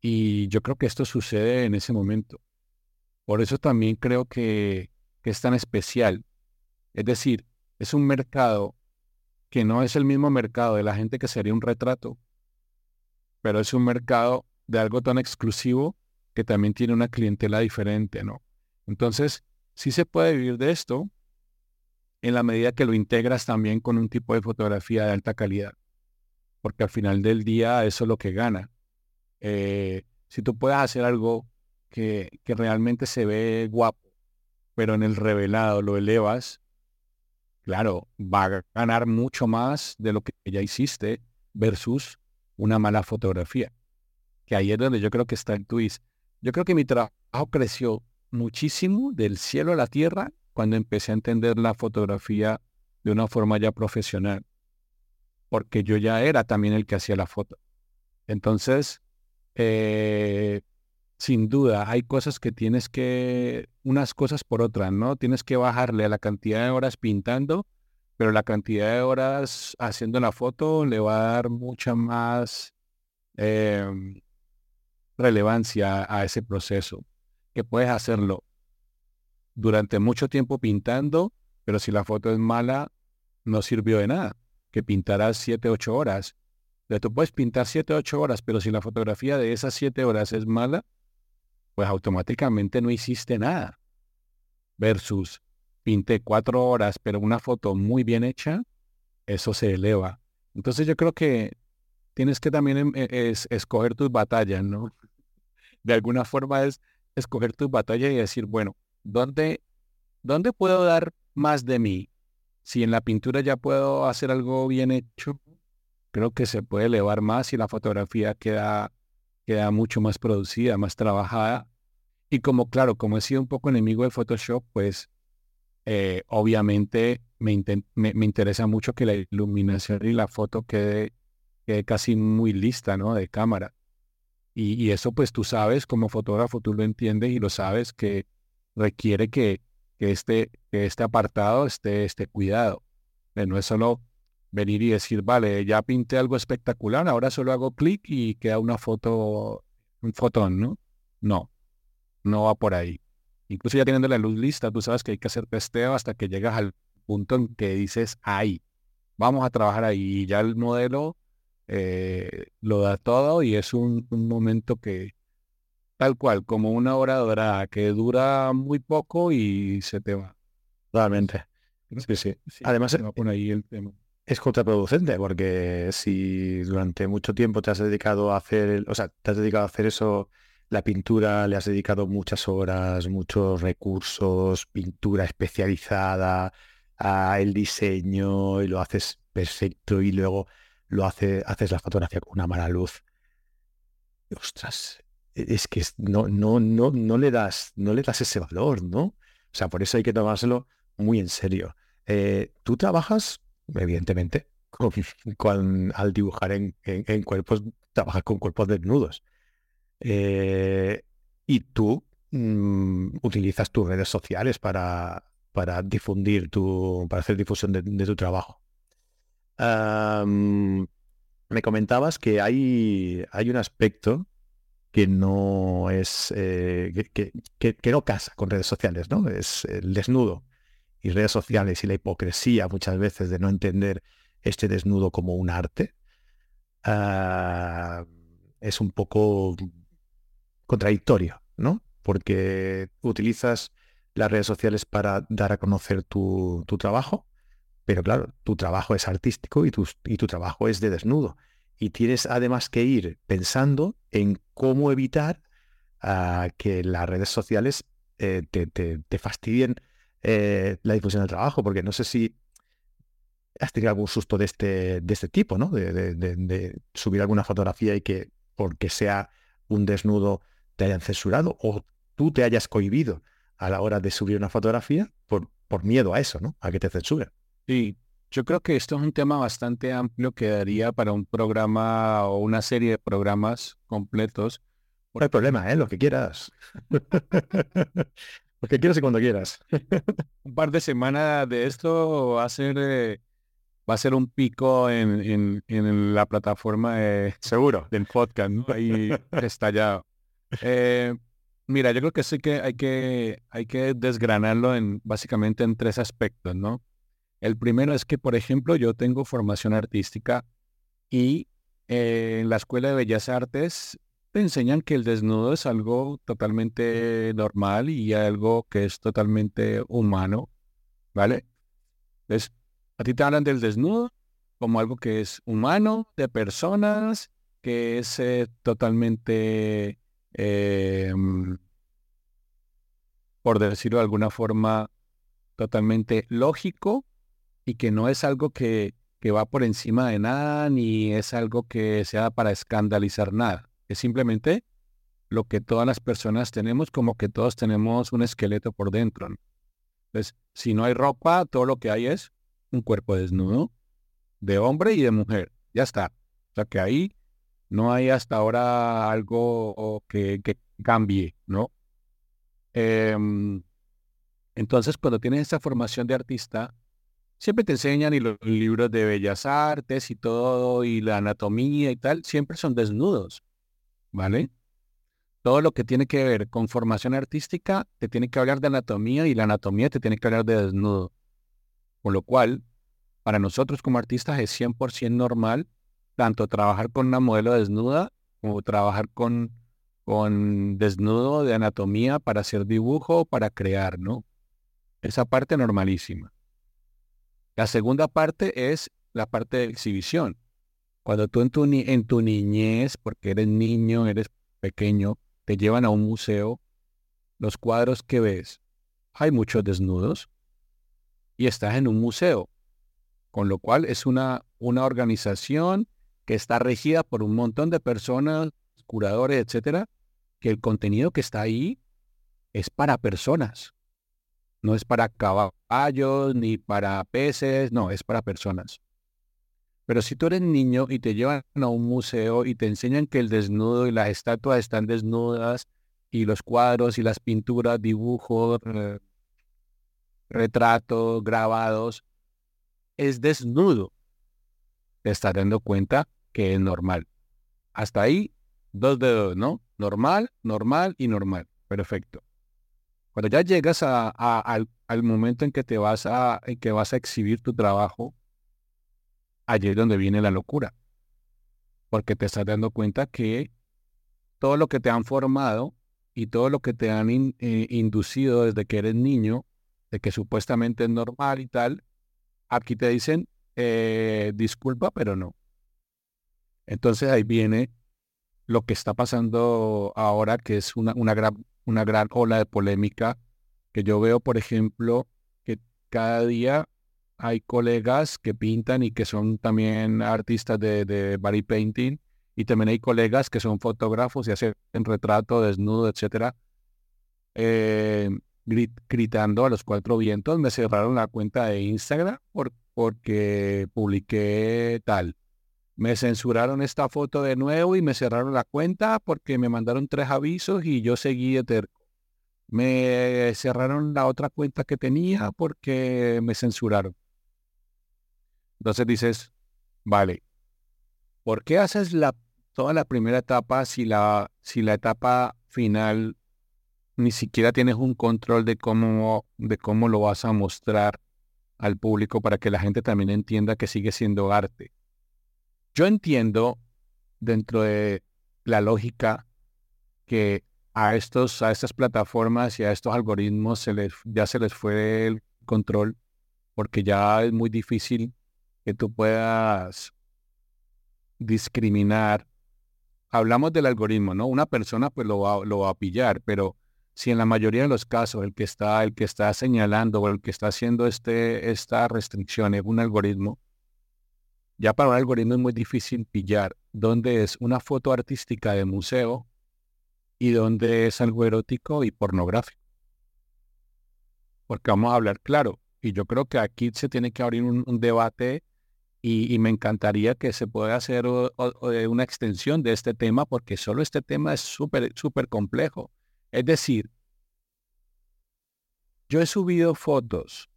Y yo creo que esto sucede en ese momento. Por eso también creo que, que es tan especial. Es decir, es un mercado que no es el mismo mercado de la gente que sería un retrato, pero es un mercado de algo tan exclusivo que también tiene una clientela diferente, ¿no? Entonces, sí se puede vivir de esto en la medida que lo integras también con un tipo de fotografía de alta calidad, porque al final del día eso es lo que gana. Eh, si tú puedes hacer algo que, que realmente se ve guapo, pero en el revelado lo elevas, claro, va a ganar mucho más de lo que ya hiciste versus una mala fotografía. Que ahí es donde yo creo que está el twist. Yo creo que mi trabajo creció muchísimo del cielo a la tierra cuando empecé a entender la fotografía de una forma ya profesional, porque yo ya era también el que hacía la foto. Entonces, eh, sin duda, hay cosas que tienes que, unas cosas por otras, ¿no? Tienes que bajarle a la cantidad de horas pintando, pero la cantidad de horas haciendo la foto le va a dar mucha más em, relevancia a ese proceso, que puedes hacerlo durante mucho tiempo pintando, pero si la foto es mala, no sirvió de nada, que pintarás 7, 8 horas. Tú puedes pintar 7, 8 horas, pero si la fotografía de esas 7 horas es mala, pues automáticamente no hiciste nada. Versus pinté cuatro horas, pero una foto muy bien hecha, eso se eleva. Entonces yo creo que tienes que también em, e, escoger tus batallas, ¿no? *laughs* De alguna forma es escoger tus batallas y decir, bueno, ¿dónde, ¿dónde puedo dar más de mí? Si en la pintura ya puedo hacer algo bien hecho, creo que se puede elevar más y la fotografía queda queda mucho más producida, más trabajada. Y como, claro, como he sido un poco enemigo de Photoshop, pues eh, obviamente me, me, interesa mucho que la iluminación y la foto quede, quede casi muy lista, ¿no? De cámara. Y, eso pues tú sabes, como fotógrafo, tú lo entiendes y lo sabes que requiere que, que, este, que este apartado esté, esté cuidado. Eh, no es solo venir y decir, vale, ya pinté algo espectacular, ahora solo hago clic y queda una foto, un fotón, ¿no? No, no va por ahí. Incluso ya teniendo la luz lista, tú sabes que hay que hacer testeo hasta que llegas al punto en que dices, ahí, vamos a trabajar ahí. Y ya el modelo eh, lo da todo y es un, momento que, tal cual, como una hora dorada, que dura muy poco y se te va. Realmente. Sí, sí. Además, va por ahí el tema es contraproducente porque si durante mucho tiempo te has dedicado a hacer, o sea, te has dedicado a hacer eso, la pintura, le has dedicado muchas horas, muchos recursos, pintura especializada, a el diseño y lo haces perfecto y luego lo hace, haces la fotografía con una mala luz. Ostras, es que no, no, no, no le das, no le das ese valor, ¿no? O sea, por eso hay que tomárselo muy en serio. Eh, ¿Tú trabajas evidentemente, *laughs* al dibujar en, cuerpos, trabajas con cuerpos desnudos. Eh, y tú mm, utilizas tus redes sociales para, para difundir tu, para hacer difusión de, tu trabajo. me comentabas que hay, hay un aspecto que no es eh, que, no casa con redes sociales, ¿no? Es el desnudo y redes sociales y la hipocresía muchas veces de no entender este desnudo como un arte. Ah, es un poco contradictorio, ¿no? Porque utilizas las redes sociales para dar a conocer tu, trabajo, pero claro, tu trabajo es artístico y tu, y tu trabajo es de desnudo. Y tienes además que ir pensando en cómo evitar ah, que las redes sociales eh, te, fastidien eh, la difusión del trabajo, porque no sé si has tenido algún susto de este, de este tipo, ¿no? De, subir alguna fotografía y que porque sea un desnudo te hayan censurado o tú te hayas cohibido a la hora de subir una fotografía por, por miedo a eso, ¿no? A que te censuren. Sí, yo creo que esto es un tema bastante amplio que daría para un programa o una serie de programas completos. No hay problema, ¿eh? Lo que quieras. *laughs* Lo que quieras y cuando quieras. *laughs* un par de semanas de esto va a ser, eh, va a ser un pico en, en, la plataforma seguro del podcast, ¿no? Ahí *laughs* estallado. Eh, Mira, yo creo que sí que hay que, hay que desgranarlo en, básicamente en tres aspectos, ¿no? El primero es que, por ejemplo, yo tengo formación artística y eh, en la Escuela de Bellas Artes te enseñan que el desnudo es algo totalmente normal y algo que es totalmente humano, ¿vale? Entonces, a ti te hablan del desnudo como algo que es humano, de personas, que es eh, totalmente Em, por decirlo de alguna forma, totalmente lógico y que no es algo que, que va por encima de nada ni es algo que sea para escandalizar nada. Es simplemente lo que todas las personas tenemos, como que todos tenemos un esqueleto por dentro. Entonces, si no hay ropa, todo lo que hay es un cuerpo desnudo de hombre y de mujer. Ya está. O sea que ahí no hay hasta ahora algo que, cambie, ¿no? Em, entonces, cuando tienes esa formación de artista, siempre te enseñan y los libros de bellas artes y todo, y la anatomía y tal, siempre son desnudos, ¿vale? Todo lo que tiene que ver con formación artística te tiene que hablar de anatomía y la anatomía te tiene que hablar de desnudo. Con lo cual, para nosotros como artistas es 100% normal tanto trabajar con una modelo desnuda como trabajar con, con desnudo de anatomía para hacer dibujo, para crear, ¿no? Esa parte normalísima. La segunda parte es la parte de exhibición. Cuando tú en tu, niñez, porque eres niño, eres pequeño, te llevan a un museo, los cuadros que ves, hay muchos desnudos y estás en un museo, con lo cual es una, una organización que está regida por un montón de personas, curadores, etcétera, que el contenido que está ahí es para personas. No es para caballos ni para peces, no, es para personas. Pero si tú eres niño y te llevan a un museo y te enseñan que el desnudo y las estatuas están desnudas y los cuadros y las pinturas, dibujos, retratos, grabados, es desnudo te estás dando cuenta que es normal. Hasta ahí, dos dedos, ¿no? Normal, normal y normal. Perfecto. Cuando ya llegas al, momento en que te vas a, que vas a exhibir tu trabajo, allí es donde viene la locura. Porque te estás dando cuenta que todo lo que te han formado y todo lo que te han eh, inducido desde que eres niño, de que supuestamente es normal y tal, aquí te dicen, eh, disculpa, pero no. Entonces ahí viene lo que está pasando ahora, que es una, una, gran, una gran ola de polémica, que yo veo, por ejemplo, que cada día hay colegas que pintan y que son también artistas de, de body painting, y también hay colegas que son fotógrafos y hacen retrato, desnudo, etcétera, eh, gritando a los cuatro vientos. Me cerraron la cuenta de Instagram por, porque publiqué tal. Me censuraron esta foto de nuevo y me cerraron la cuenta porque me mandaron tres avisos y yo seguí eterno. Me cerraron la otra cuenta que tenía porque me censuraron. Entonces dices, vale, ¿por qué haces la, toda la primera etapa si la, si la etapa final ni siquiera tienes un control de cómo, de cómo lo vas a mostrar al público para que la gente también entienda que sigue siendo arte? Yo entiendo dentro de la lógica que a estos, a estas plataformas y a estos algoritmos se les, ya se les fue el control porque ya es muy difícil que tú puedas discriminar. Hablamos del algoritmo, ¿no? Una persona pues lo va, lo va a pillar, pero si en la mayoría de los casos el que está, el que está señalando o el que está haciendo este, esta restricción es un algoritmo, ya para un algoritmo es muy difícil pillar dónde es una foto artística de museo y dónde es algo erótico y pornográfico. Porque vamos a hablar claro, y yo creo que aquí se tiene que abrir un, debate y, me encantaría que se pueda hacer una extensión de este tema porque solo este tema es súper, súper complejo. Es decir, yo he subido fotos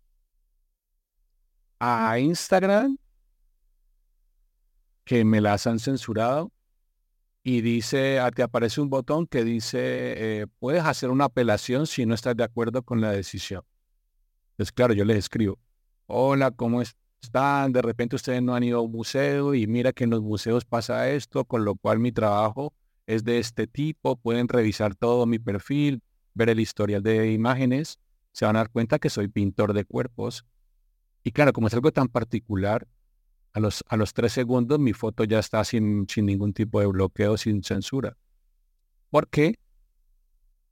a Instagram que me las han censurado y dice, ah, te aparece un botón que dice, eh, puedes hacer una apelación si no estás de acuerdo con la decisión. Pues claro, yo les escribo, hola, ¿cómo están? De repente ustedes no han ido a un museo y mira que en los museos pasa esto, con lo cual mi trabajo es de este tipo, pueden revisar todo mi perfil, ver el historial de imágenes, se van a dar cuenta que soy pintor de cuerpos. Y claro, como es algo tan particular, a los, a los tres segundos mi foto ya está sin, sin ningún tipo de bloqueo, sin censura. ¿Por qué?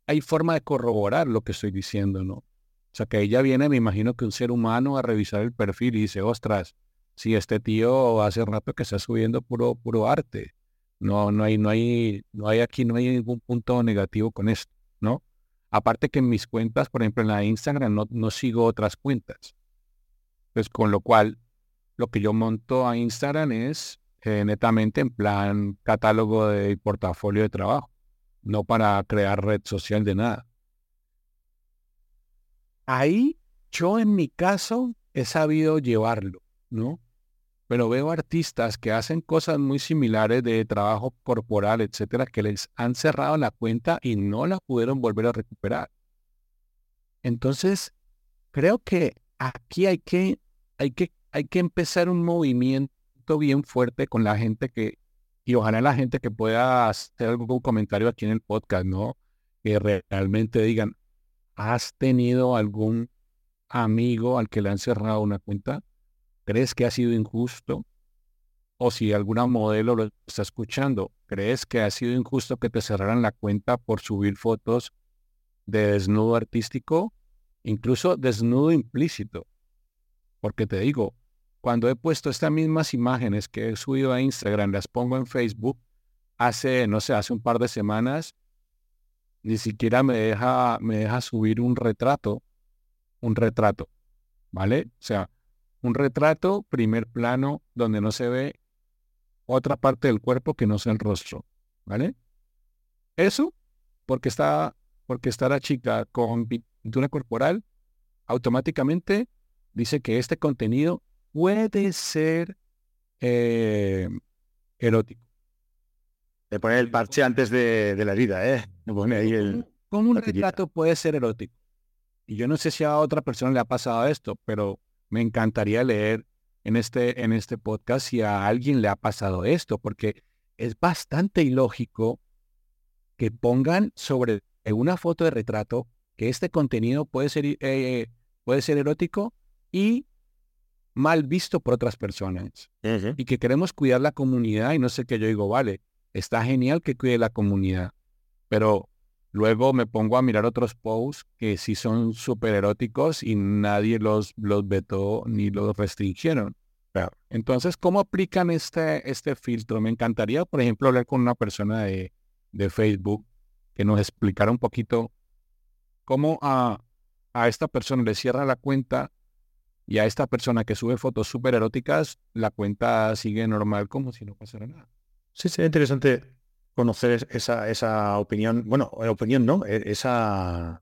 Hay forma de corroborar lo que estoy diciendo, ¿no? O sea, que ella viene, me imagino que un ser humano a revisar el perfil y dice, ostras, si este tío hace rato que está subiendo puro, puro arte. No, no hay, no hay, no hay aquí, no hay ningún punto negativo con esto, ¿no? Aparte que en mis cuentas, por ejemplo, en la Instagram no, no sigo otras cuentas. Pues con lo cual, lo que yo monto a Instagram es eh, netamente en plan catálogo de portafolio de trabajo, no para crear red social de nada. Ahí yo en mi caso he sabido llevarlo, ¿no? Pero veo artistas que hacen cosas muy similares de trabajo corporal, etcétera, que les han cerrado la cuenta y no la pudieron volver a recuperar. Entonces, creo que aquí hay que, hay que, hay que empezar un movimiento bien fuerte con la gente que, y ojalá la gente que pueda hacer algún comentario aquí en el podcast, ¿no? Que realmente digan, ¿Has tenido algún amigo al que le han cerrado una cuenta? ¿Crees que ha sido injusto? O si alguna modelo lo está escuchando, ¿crees que ha sido injusto que te cerraran la cuenta por subir fotos de desnudo artístico? Incluso desnudo implícito. Porque te digo, cuando he puesto estas mismas imágenes que he subido a Instagram, las pongo en Facebook, hace, no sé, hace un par de semanas, ni siquiera me deja, me deja subir un retrato, un retrato, ¿vale? O sea, un retrato, primer plano, donde no se ve otra parte del cuerpo que no sea el rostro, ¿vale? Eso, porque está, porque está la chica con pintura corporal, automáticamente dice que este contenido puede ser eh, erótico. De poner el parche antes de, la herida, ¿eh? pone ahí el... Como un retrato puede ser erótico. Y yo no sé si a otra persona le ha pasado esto, pero me encantaría leer en este, en este podcast si a alguien le ha pasado esto, porque es bastante ilógico que pongan sobre una foto de retrato que este contenido puede ser, eh, puede ser erótico y mal visto por otras personas. Y que queremos cuidar la comunidad y no sé qué yo digo, vale, está genial que cuide la comunidad, pero luego me pongo a mirar otros posts que sí son súper eróticos y nadie los, los vetó ni los restringieron. Entonces, ¿cómo aplican este, este filtro? Me encantaría, por ejemplo, hablar con una persona de, de Facebook que nos explicara un poquito cómo a, a esta persona le cierra la cuenta y a esta persona que sube fotos súper eróticas, la cuenta sigue normal como si no pasara nada. Sí, sería interesante conocer esa, esa opinión, bueno, eh, opinión no, e, esa,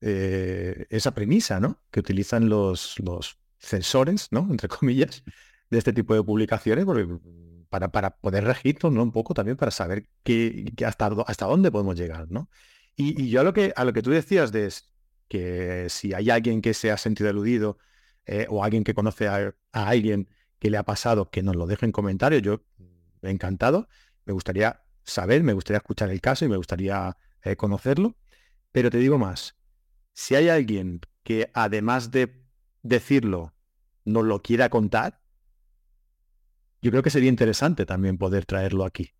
eh, esa premisa, ¿no? Que utilizan los, los censores, ¿no? Entre comillas, de este tipo de publicaciones, porque para, para poder registros, ¿no? Un poco también para saber qué, hasta, hasta dónde podemos llegar, ¿no? Y, yo a lo, que, a lo que tú decías de que si hay alguien que se ha sentido eludido eh, o alguien que conoce a, alguien que le ha pasado, que nos lo deje en comentarios, yo he encantado. Me gustaría saber, me gustaría escuchar el caso y me gustaría eh, conocerlo. Pero te digo más, si hay alguien que además de decirlo, nos lo quiera contar, yo creo que sería interesante también poder traerlo aquí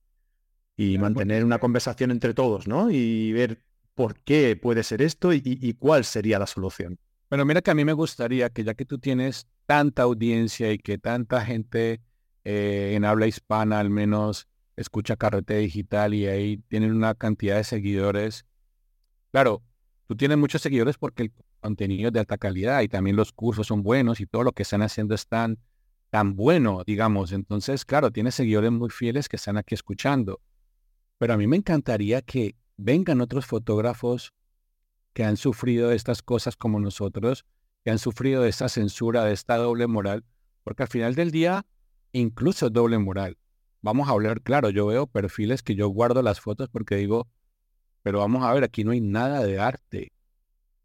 y mantener una conversación entre todos, ¿no? Y ver por qué puede ser esto y, cuál sería la solución. Pero mira que a mí me gustaría que ya que tú tienes tanta audiencia y que tanta gente eh, en habla hispana al menos escucha Carrete Digital y ahí tienen una cantidad de seguidores, claro, tú tienes muchos seguidores porque el contenido es de alta calidad y también los cursos son buenos y todo lo que están haciendo es tan, tan bueno, digamos. Entonces, claro, tienes seguidores muy fieles que están aquí escuchando. Pero a mí me encantaría que vengan otros fotógrafos que han sufrido estas cosas como nosotros, que han sufrido de esta censura, de esta doble moral, porque al final del día, incluso doble moral. Vamos a hablar claro, yo veo perfiles que yo guardo las fotos porque digo, pero vamos a ver, aquí no hay nada de arte.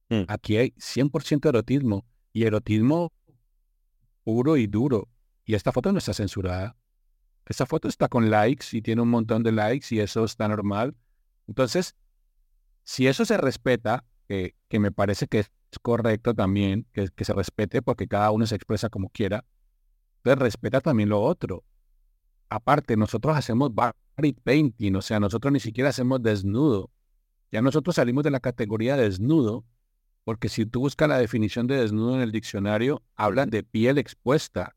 Mm. Aquí hay 100% erotismo y erotismo puro y duro. Y esta foto no está censurada. Esa foto está con likes y tiene un montón de likes y eso está normal. Entonces, si eso se respeta, que me parece que es correcto también, que, se respete porque cada uno se expresa como quiera, entonces respeta también lo otro. Aparte, nosotros hacemos body painting, o sea, nosotros ni siquiera hacemos desnudo. Ya nosotros salimos de la categoría desnudo, porque si tú buscas la definición de desnudo en el diccionario, hablan de piel expuesta.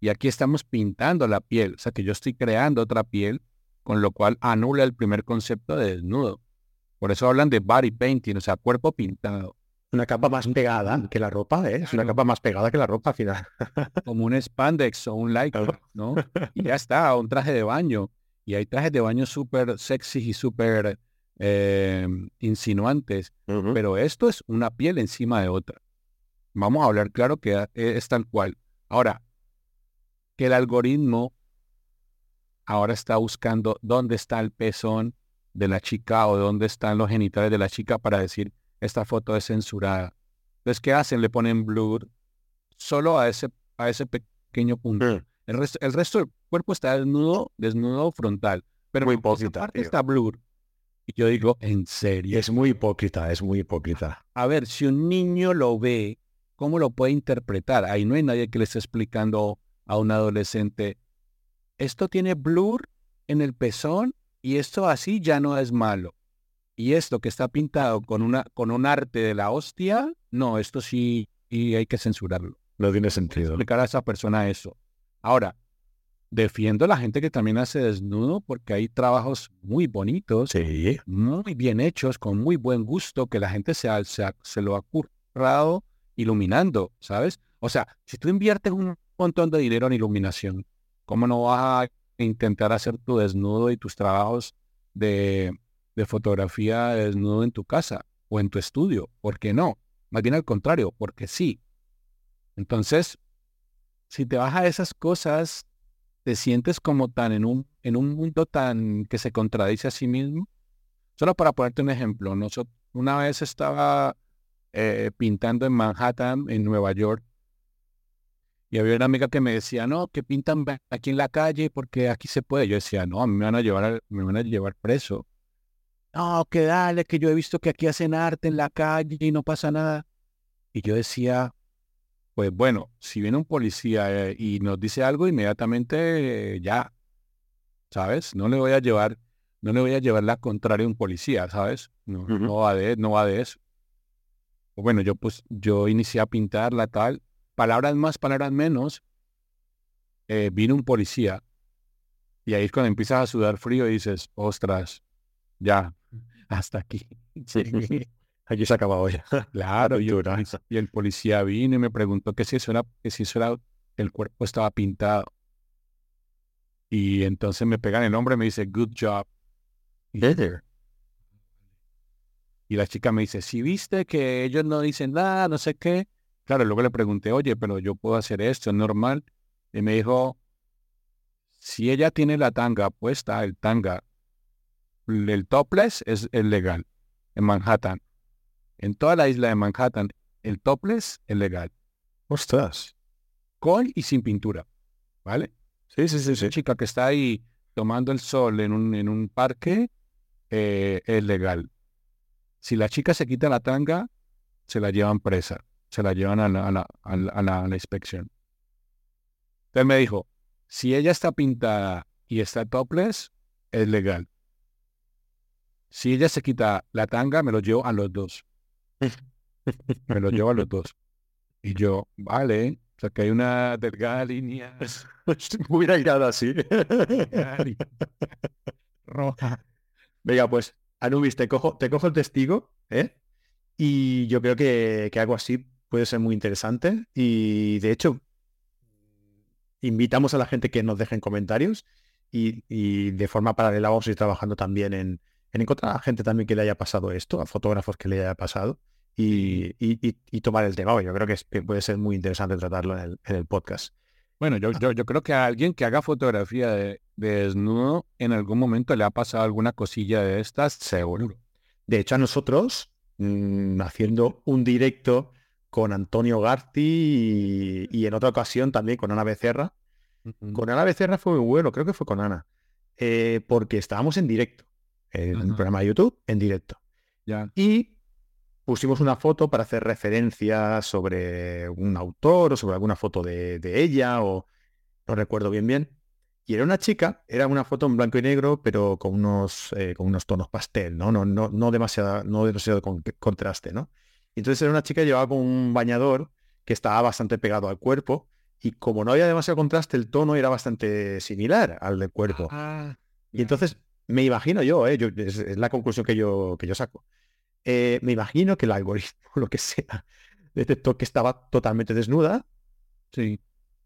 Y aquí estamos pintando la piel, o sea que yo estoy creando otra piel, con lo cual anula el primer concepto de desnudo. Por eso hablan de body painting, o sea, cuerpo pintado. Una capa más pegada que la ropa, ¿eh? Es una capa más pegada que la ropa al final. *laughs* Como un spandex o un lycra, ¿no? *laughs* Y ya está, un traje de baño. Y hay trajes de baño súper sexy y súper eh, insinuantes. Pero esto es una piel encima de otra. Vamos a hablar claro que es tal cual. Ahora, que el algoritmo ahora está buscando dónde está el pezón de la chica o dónde están los genitales de la chica para decir esta foto es censurada. Entonces, ¿qué hacen? Le ponen blur solo a ese, a ese pequeño punto. Mm. El, resto, el resto del cuerpo está desnudo, desnudo frontal. Pero muy hipócrita. está blur. Y yo digo, ¿en serio? Es muy hipócrita, es muy hipócrita. A ver, si un niño lo ve, ¿cómo lo puede interpretar? Ahí no hay nadie que le esté explicando a un adolescente, esto tiene blur en el pezón y esto así ya no es malo. Y esto que está pintado con, una, con un arte de la hostia, no, esto sí y hay que censurarlo. No tiene sentido. Explicar a esa persona eso. Ahora, defiendo a la gente que también hace desnudo porque hay trabajos muy bonitos, muy bien hechos, con muy buen gusto, que la gente se, se, se lo ha currado iluminando, ¿sabes? O sea, si tú inviertes un montón de dinero en iluminación. ¿Cómo no vas a intentar hacer tu desnudo y tus trabajos de, fotografía de desnudo en tu casa o en tu estudio? ¿Por qué no? Más bien al contrario, porque sí. Entonces, si te vas a esas cosas, te sientes como tan en un, en un mundo tan que se contradice a sí mismo. Solo para ponerte un ejemplo, nosotros, una vez estaba eh, pintando en Manhattan, en Nueva York, y había una amiga que me decía, no, que pintan aquí en la calle porque aquí se puede. Yo decía, no, a mí me van a llevar, me van a llevar preso. No, que dale, que yo he visto que aquí hacen arte en la calle y no pasa nada. Y yo decía, pues bueno, si viene un policía eh, y nos dice algo, inmediatamente ya, ¿sabes? No le voy a llevar, no le voy a llevar la contraria a un policía, ¿sabes? No, no va de, no va de eso. Bueno, yo pues, yo inicié a pintar la tal palabras más, palabras menos, eh, vino un policía y ahí es cuando empiezas a sudar frío y dices, ostras, ya, *laughs* hasta aquí. Aquí *laughs* se ha acabado ya. *laughs* Claro, y, y, el policía vino y me preguntó que si eso era, que si eso era, el cuerpo estaba pintado. Y entonces me pegan el nombre y me dice, good job. Y la chica me dice, si viste que ellos no dicen nada, no sé qué, Claro, luego le pregunté, oye, pero yo puedo hacer esto, es normal. Y me dijo, si ella tiene la tanga puesta, el tanga, el topless es, es legal en Manhattan. En toda la isla de Manhattan, el topless es legal. Ostras. Con y sin pintura. ¿Vale? Sí, sí, sí, sí. Una chica que está ahí tomando el sol en un, en un parque eh, es legal. Si la chica se quita la tanga, se la llevan presa. Se la llevan a la, a la, a la, a la- inspección. Entonces me dijo, si ella está pintada y está topless, es legal. Si ella se quita la tanga, me lo llevo a los dos. Me lo llevo a los dos. Y yo, vale, o sea que hay una delgada línea hubiera quedado así. roja. Venga, pues, Anubis, te cojo, te cojo el testigo, ¿eh? Y yo creo que, que algo así puede ser muy interesante. Y de hecho, invitamos a la gente que nos dejen comentarios y, y de forma paralela vamos a ir trabajando también en, en encontrar a gente también que le haya pasado esto, a fotógrafos que le haya pasado y, y- tomar el tema. Yo creo que, es- que puede ser muy interesante tratarlo en el, en el podcast. Bueno, yo, yo, yo creo que a alguien que haga fotografía de, de desnudo en algún momento le ha pasado alguna cosilla de estas, seguro. De hecho, a nosotros, mm, haciendo un directo con Antonio Garci y, y en otra ocasión también con Ana Becerra. Con Ana Becerra fue muy bueno, creo que fue con Ana, eh, porque estábamos en directo, en un Ajá. programa de YouTube, en directo. Ya. Y pusimos una foto para hacer referencia sobre un autor o sobre alguna foto de, de ella o no recuerdo bien bien. Y era una chica, era una foto en blanco y negro, pero con unos, eh, con unos tonos pastel, ¿no? No, no, no demasiado, no demasiado con- contraste, ¿no? Entonces era una chica que llevaba con un bañador que estaba bastante pegado al cuerpo y como no había demasiado contraste, el tono era bastante similar al del cuerpo. Ah, Y entonces me imagino yo, ¿eh? yo es, es la conclusión que yo, que yo saco. Eh, me imagino que el algoritmo, *laughs* lo que sea, detectó que estaba totalmente desnuda sí.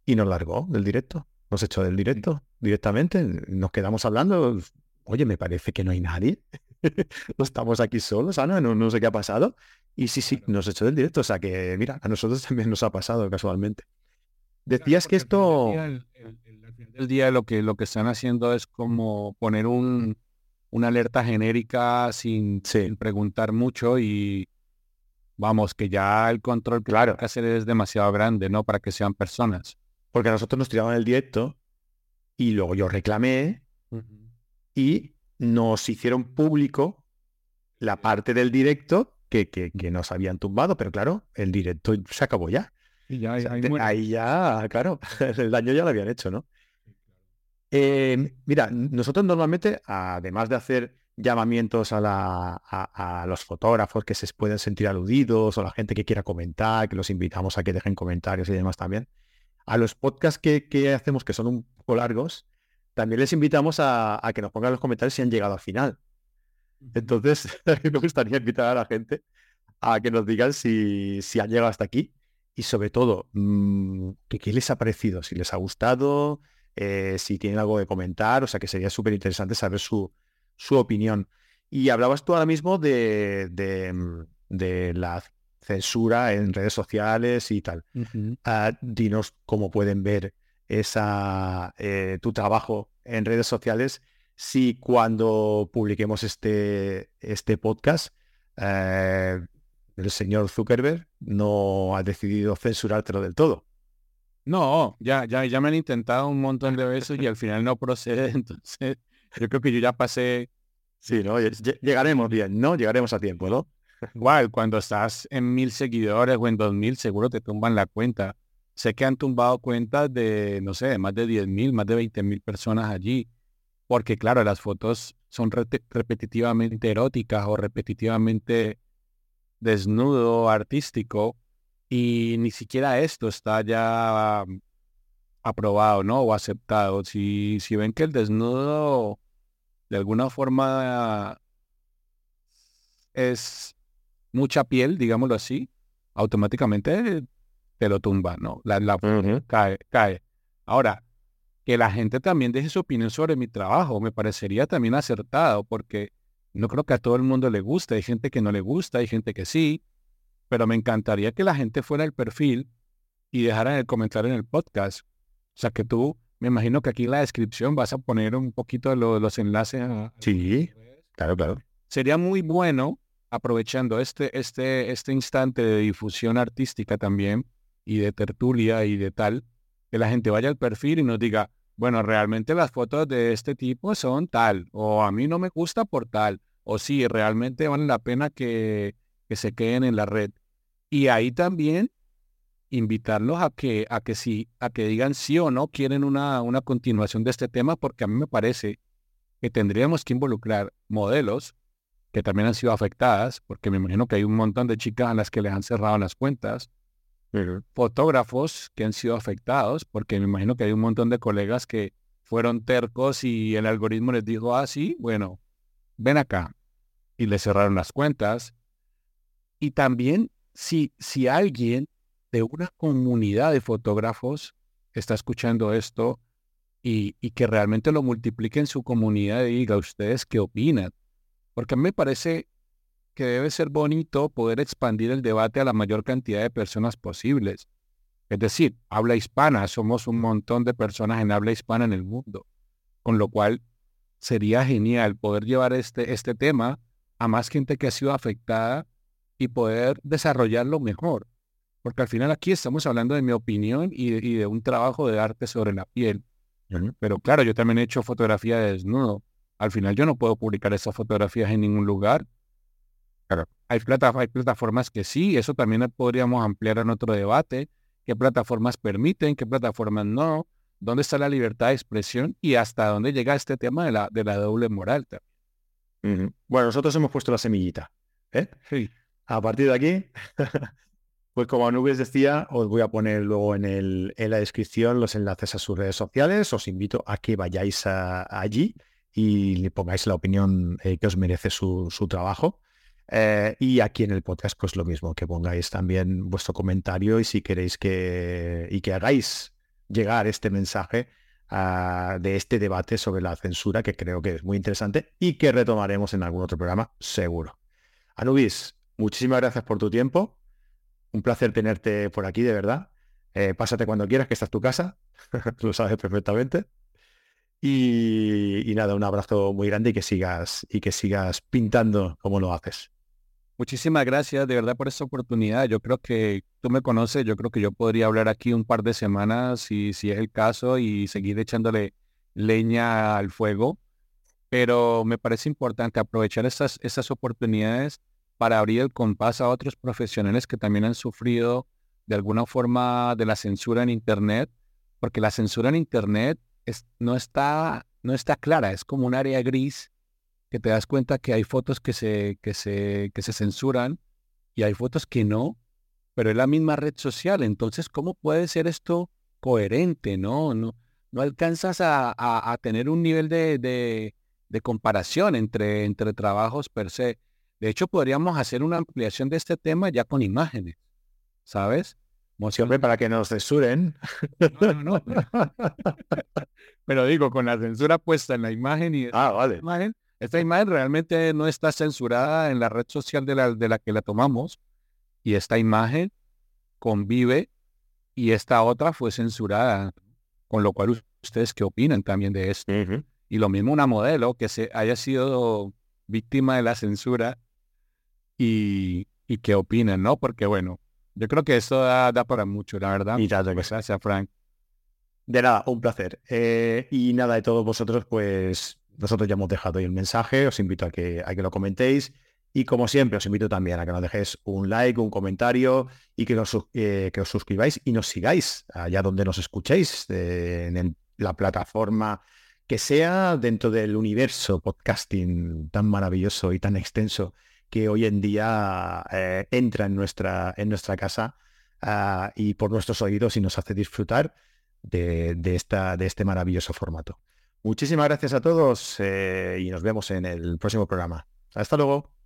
y nos largó del directo. Nos echó del directo directamente. Nos quedamos hablando. Oye, me parece que no hay nadie. *laughs* no estamos aquí solos, Ana, no, no sé qué ha pasado. Y sí, sí, nos echó del directo. O sea que, mira, a nosotros *laughs* también nos ha pasado casualmente. Decías que esto... El- el- al final del día lo que, lo que están haciendo es como poner un, una alerta genérica sin, Sí. sin preguntar mucho y vamos, que ya el control que Claro. hay que hacer es demasiado grande, ¿no? Para que sean personas. Porque a nosotros nos tiraban el directo y luego yo reclamé y nos hicieron público la parte del directo que, que, que nos habían tumbado, pero claro, el directo se acabó ya. Y ya O sea, te- muerte. ahí ya, claro, *laughs* el daño ya lo habían hecho, ¿no? Eh, mira, nosotros normalmente, además de hacer llamamientos a, la- a- a los fotógrafos que se pueden sentir aludidos o la gente que quiera comentar, que los invitamos a que dejen comentarios y demás también, a los podcasts que, que hacemos que son un poco largos, también les invitamos a, a que nos pongan los comentarios si han llegado al final. Entonces, *laughs* me gustaría invitar a la gente a que nos digan si, si han llegado hasta aquí y sobre todo, mm, que qué les ha parecido, si les ha gustado, eh, si tienen algo de comentar, o sea que sería súper interesante saber su, su opinión. Y hablabas tú ahora mismo de, de, mm, de la censura en redes sociales y tal. Ah, dinos cómo pueden ver esa, eh, tu trabajo en redes sociales si cuando publiquemos este, este podcast eh, el señor Zuckerberg no ha decidido censurártelo del todo. No, ya, ya, ya me han intentado un montón de veces y al final no procede. *laughs* Entonces, yo creo que yo ya pasé Sí, ¿no? Lle- lle- Llegaremos bien, ¿no? Llegaremos a tiempo, ¿no? Igual, cuando estás en mil seguidores o en dos mil, seguro te tumban la cuenta. Sé que han tumbado cuentas de, no sé, más de diez mil, más de veinte mil personas allí. Porque claro, las fotos son repetitivamente eróticas o repetitivamente desnudo, artístico. Y ni siquiera esto está ya aprobado, ¿no? O aceptado. Si, si ven que el desnudo de alguna forma es mucha piel, digámoslo así, automáticamente te lo tumba, ¿no? La, la cae, cae. Ahora, que la gente también deje su opinión sobre mi trabajo, me parecería también acertado, porque no creo que a todo el mundo le guste, hay gente que no le gusta, hay gente que sí, pero me encantaría que la gente fuera al perfil y dejara el comentario en el podcast sea que tú, me imagino que aquí en la descripción vas a poner un poquito de los enlaces. A, sí, claro, claro. Sería muy bueno, aprovechando este, este, este instante de difusión artística también, y de tertulia y de tal, que la gente vaya al perfil y nos diga, bueno, realmente las fotos de este tipo son tal, o a mí no me gusta por tal, o sí, realmente vale la pena que, que se queden en la red. Y ahí también invitarlos a que, a que sí, a que digan sí o no quieren una, una continuación de este tema, porque a mí me parece que tendríamos que involucrar modelos que también han sido afectadas, porque me imagino que hay un montón de chicas a las que les han cerrado las cuentas, fotógrafos que han sido afectados, porque me imagino que hay un montón de colegas que fueron tercos y el algoritmo les dijo, ah, sí, bueno, ven acá. Y les cerraron las cuentas. Y también si, si alguien de una comunidad de fotógrafos está escuchando esto y, y, que realmente lo multiplique en su comunidad y diga ustedes qué opinan. Porque a mí me parece que debe ser bonito poder expandir el debate a la mayor cantidad de personas posibles. Es decir, habla hispana, somos un montón de personas en habla hispana en el mundo, con lo cual sería genial poder llevar este, este tema a más gente que ha sido afectada y poder desarrollarlo mejor. Porque al final aquí estamos hablando de mi opinión y de, un trabajo de arte sobre la piel. Pero claro, yo también he hecho fotografía de desnudo. Al final yo no puedo publicar esas fotografías en ningún lugar hay, plataformas que sí, eso también podríamos ampliar en otro debate. ¿Qué plataformas permiten? ¿Qué plataformas no? ¿Dónde está la libertad de expresión? Y hasta dónde llega este tema de la, de la doble moral también. Bueno, nosotros hemos puesto la semillita. ¿eh? Sí. A partir de aquí, *laughs* pues como Anubis decía, os voy a poner luego en, el, en la descripción los enlaces a sus redes sociales. Os invito a que vayáis allí y le pongáis la opinión eh, que os merece su, su trabajo. Eh, y aquí en el podcast, pues lo mismo, que pongáis también vuestro comentario y si queréis que, y que hagáis llegar este mensaje ah, de este debate sobre la censura, que creo que es muy interesante y que retomaremos en algún otro programa, seguro. Anubis, muchísimas gracias por tu tiempo. Un placer tenerte por aquí, de verdad. Eh, pásate cuando quieras, que esta es tu casa. *laughs* lo sabes perfectamente. Y, y, nada, un abrazo muy grande y que sigas y que sigas pintando como lo haces. Muchísimas gracias de verdad por esta oportunidad. Yo creo que tú me conoces, yo creo que yo podría hablar aquí un par de semanas si, si es el caso y seguir echándole leña al fuego, pero me parece importante aprovechar esas oportunidades para abrir el compás a otros profesionales que también han sufrido de alguna forma de la censura en Internet, porque la censura en Internet es, no, está, no está clara, es como un área gris que te das cuenta que hay fotos que se, que se, que se censuran y hay fotos que no, pero es la misma red social. Entonces, ¿cómo puede ser esto coherente? No, no, no alcanzas a, a, tener un nivel de, de, de, comparación entre, entre trabajos per se. De hecho, podríamos hacer una ampliación de este tema ya con imágenes, ¿sabes? Siempre para que nos censuren. No, no, no. *laughs* Pero digo, con la censura puesta en la imagen y ah, vale. imagen, esta imagen realmente no está censurada en la red social de la, de la que la tomamos y esta imagen convive y esta otra fue censurada, con lo cual ustedes qué opinan también de esto. Y lo mismo una modelo que se haya sido víctima de la censura y, y qué opinan, ¿no? Porque bueno, yo creo que eso da, para mucho, la verdad. Y pues gracias, Frank. De nada, un placer. Eh, y nada, de todos vosotros, pues nosotros ya hemos dejado ahí el mensaje, os invito a que, a que lo comentéis. Y como siempre, os invito también a que nos dejéis un like, un comentario y que, eh, que os suscribáis y nos sigáis allá donde nos escuchéis, en la plataforma que sea dentro del universo podcasting tan maravilloso y tan extenso que hoy en día eh, entra en nuestra, en nuestra casa ah, y por nuestros oídos y nos hace disfrutar de, esta, de este maravilloso formato. Muchísimas gracias a todos eh, y nos vemos en el próximo programa. Hasta luego.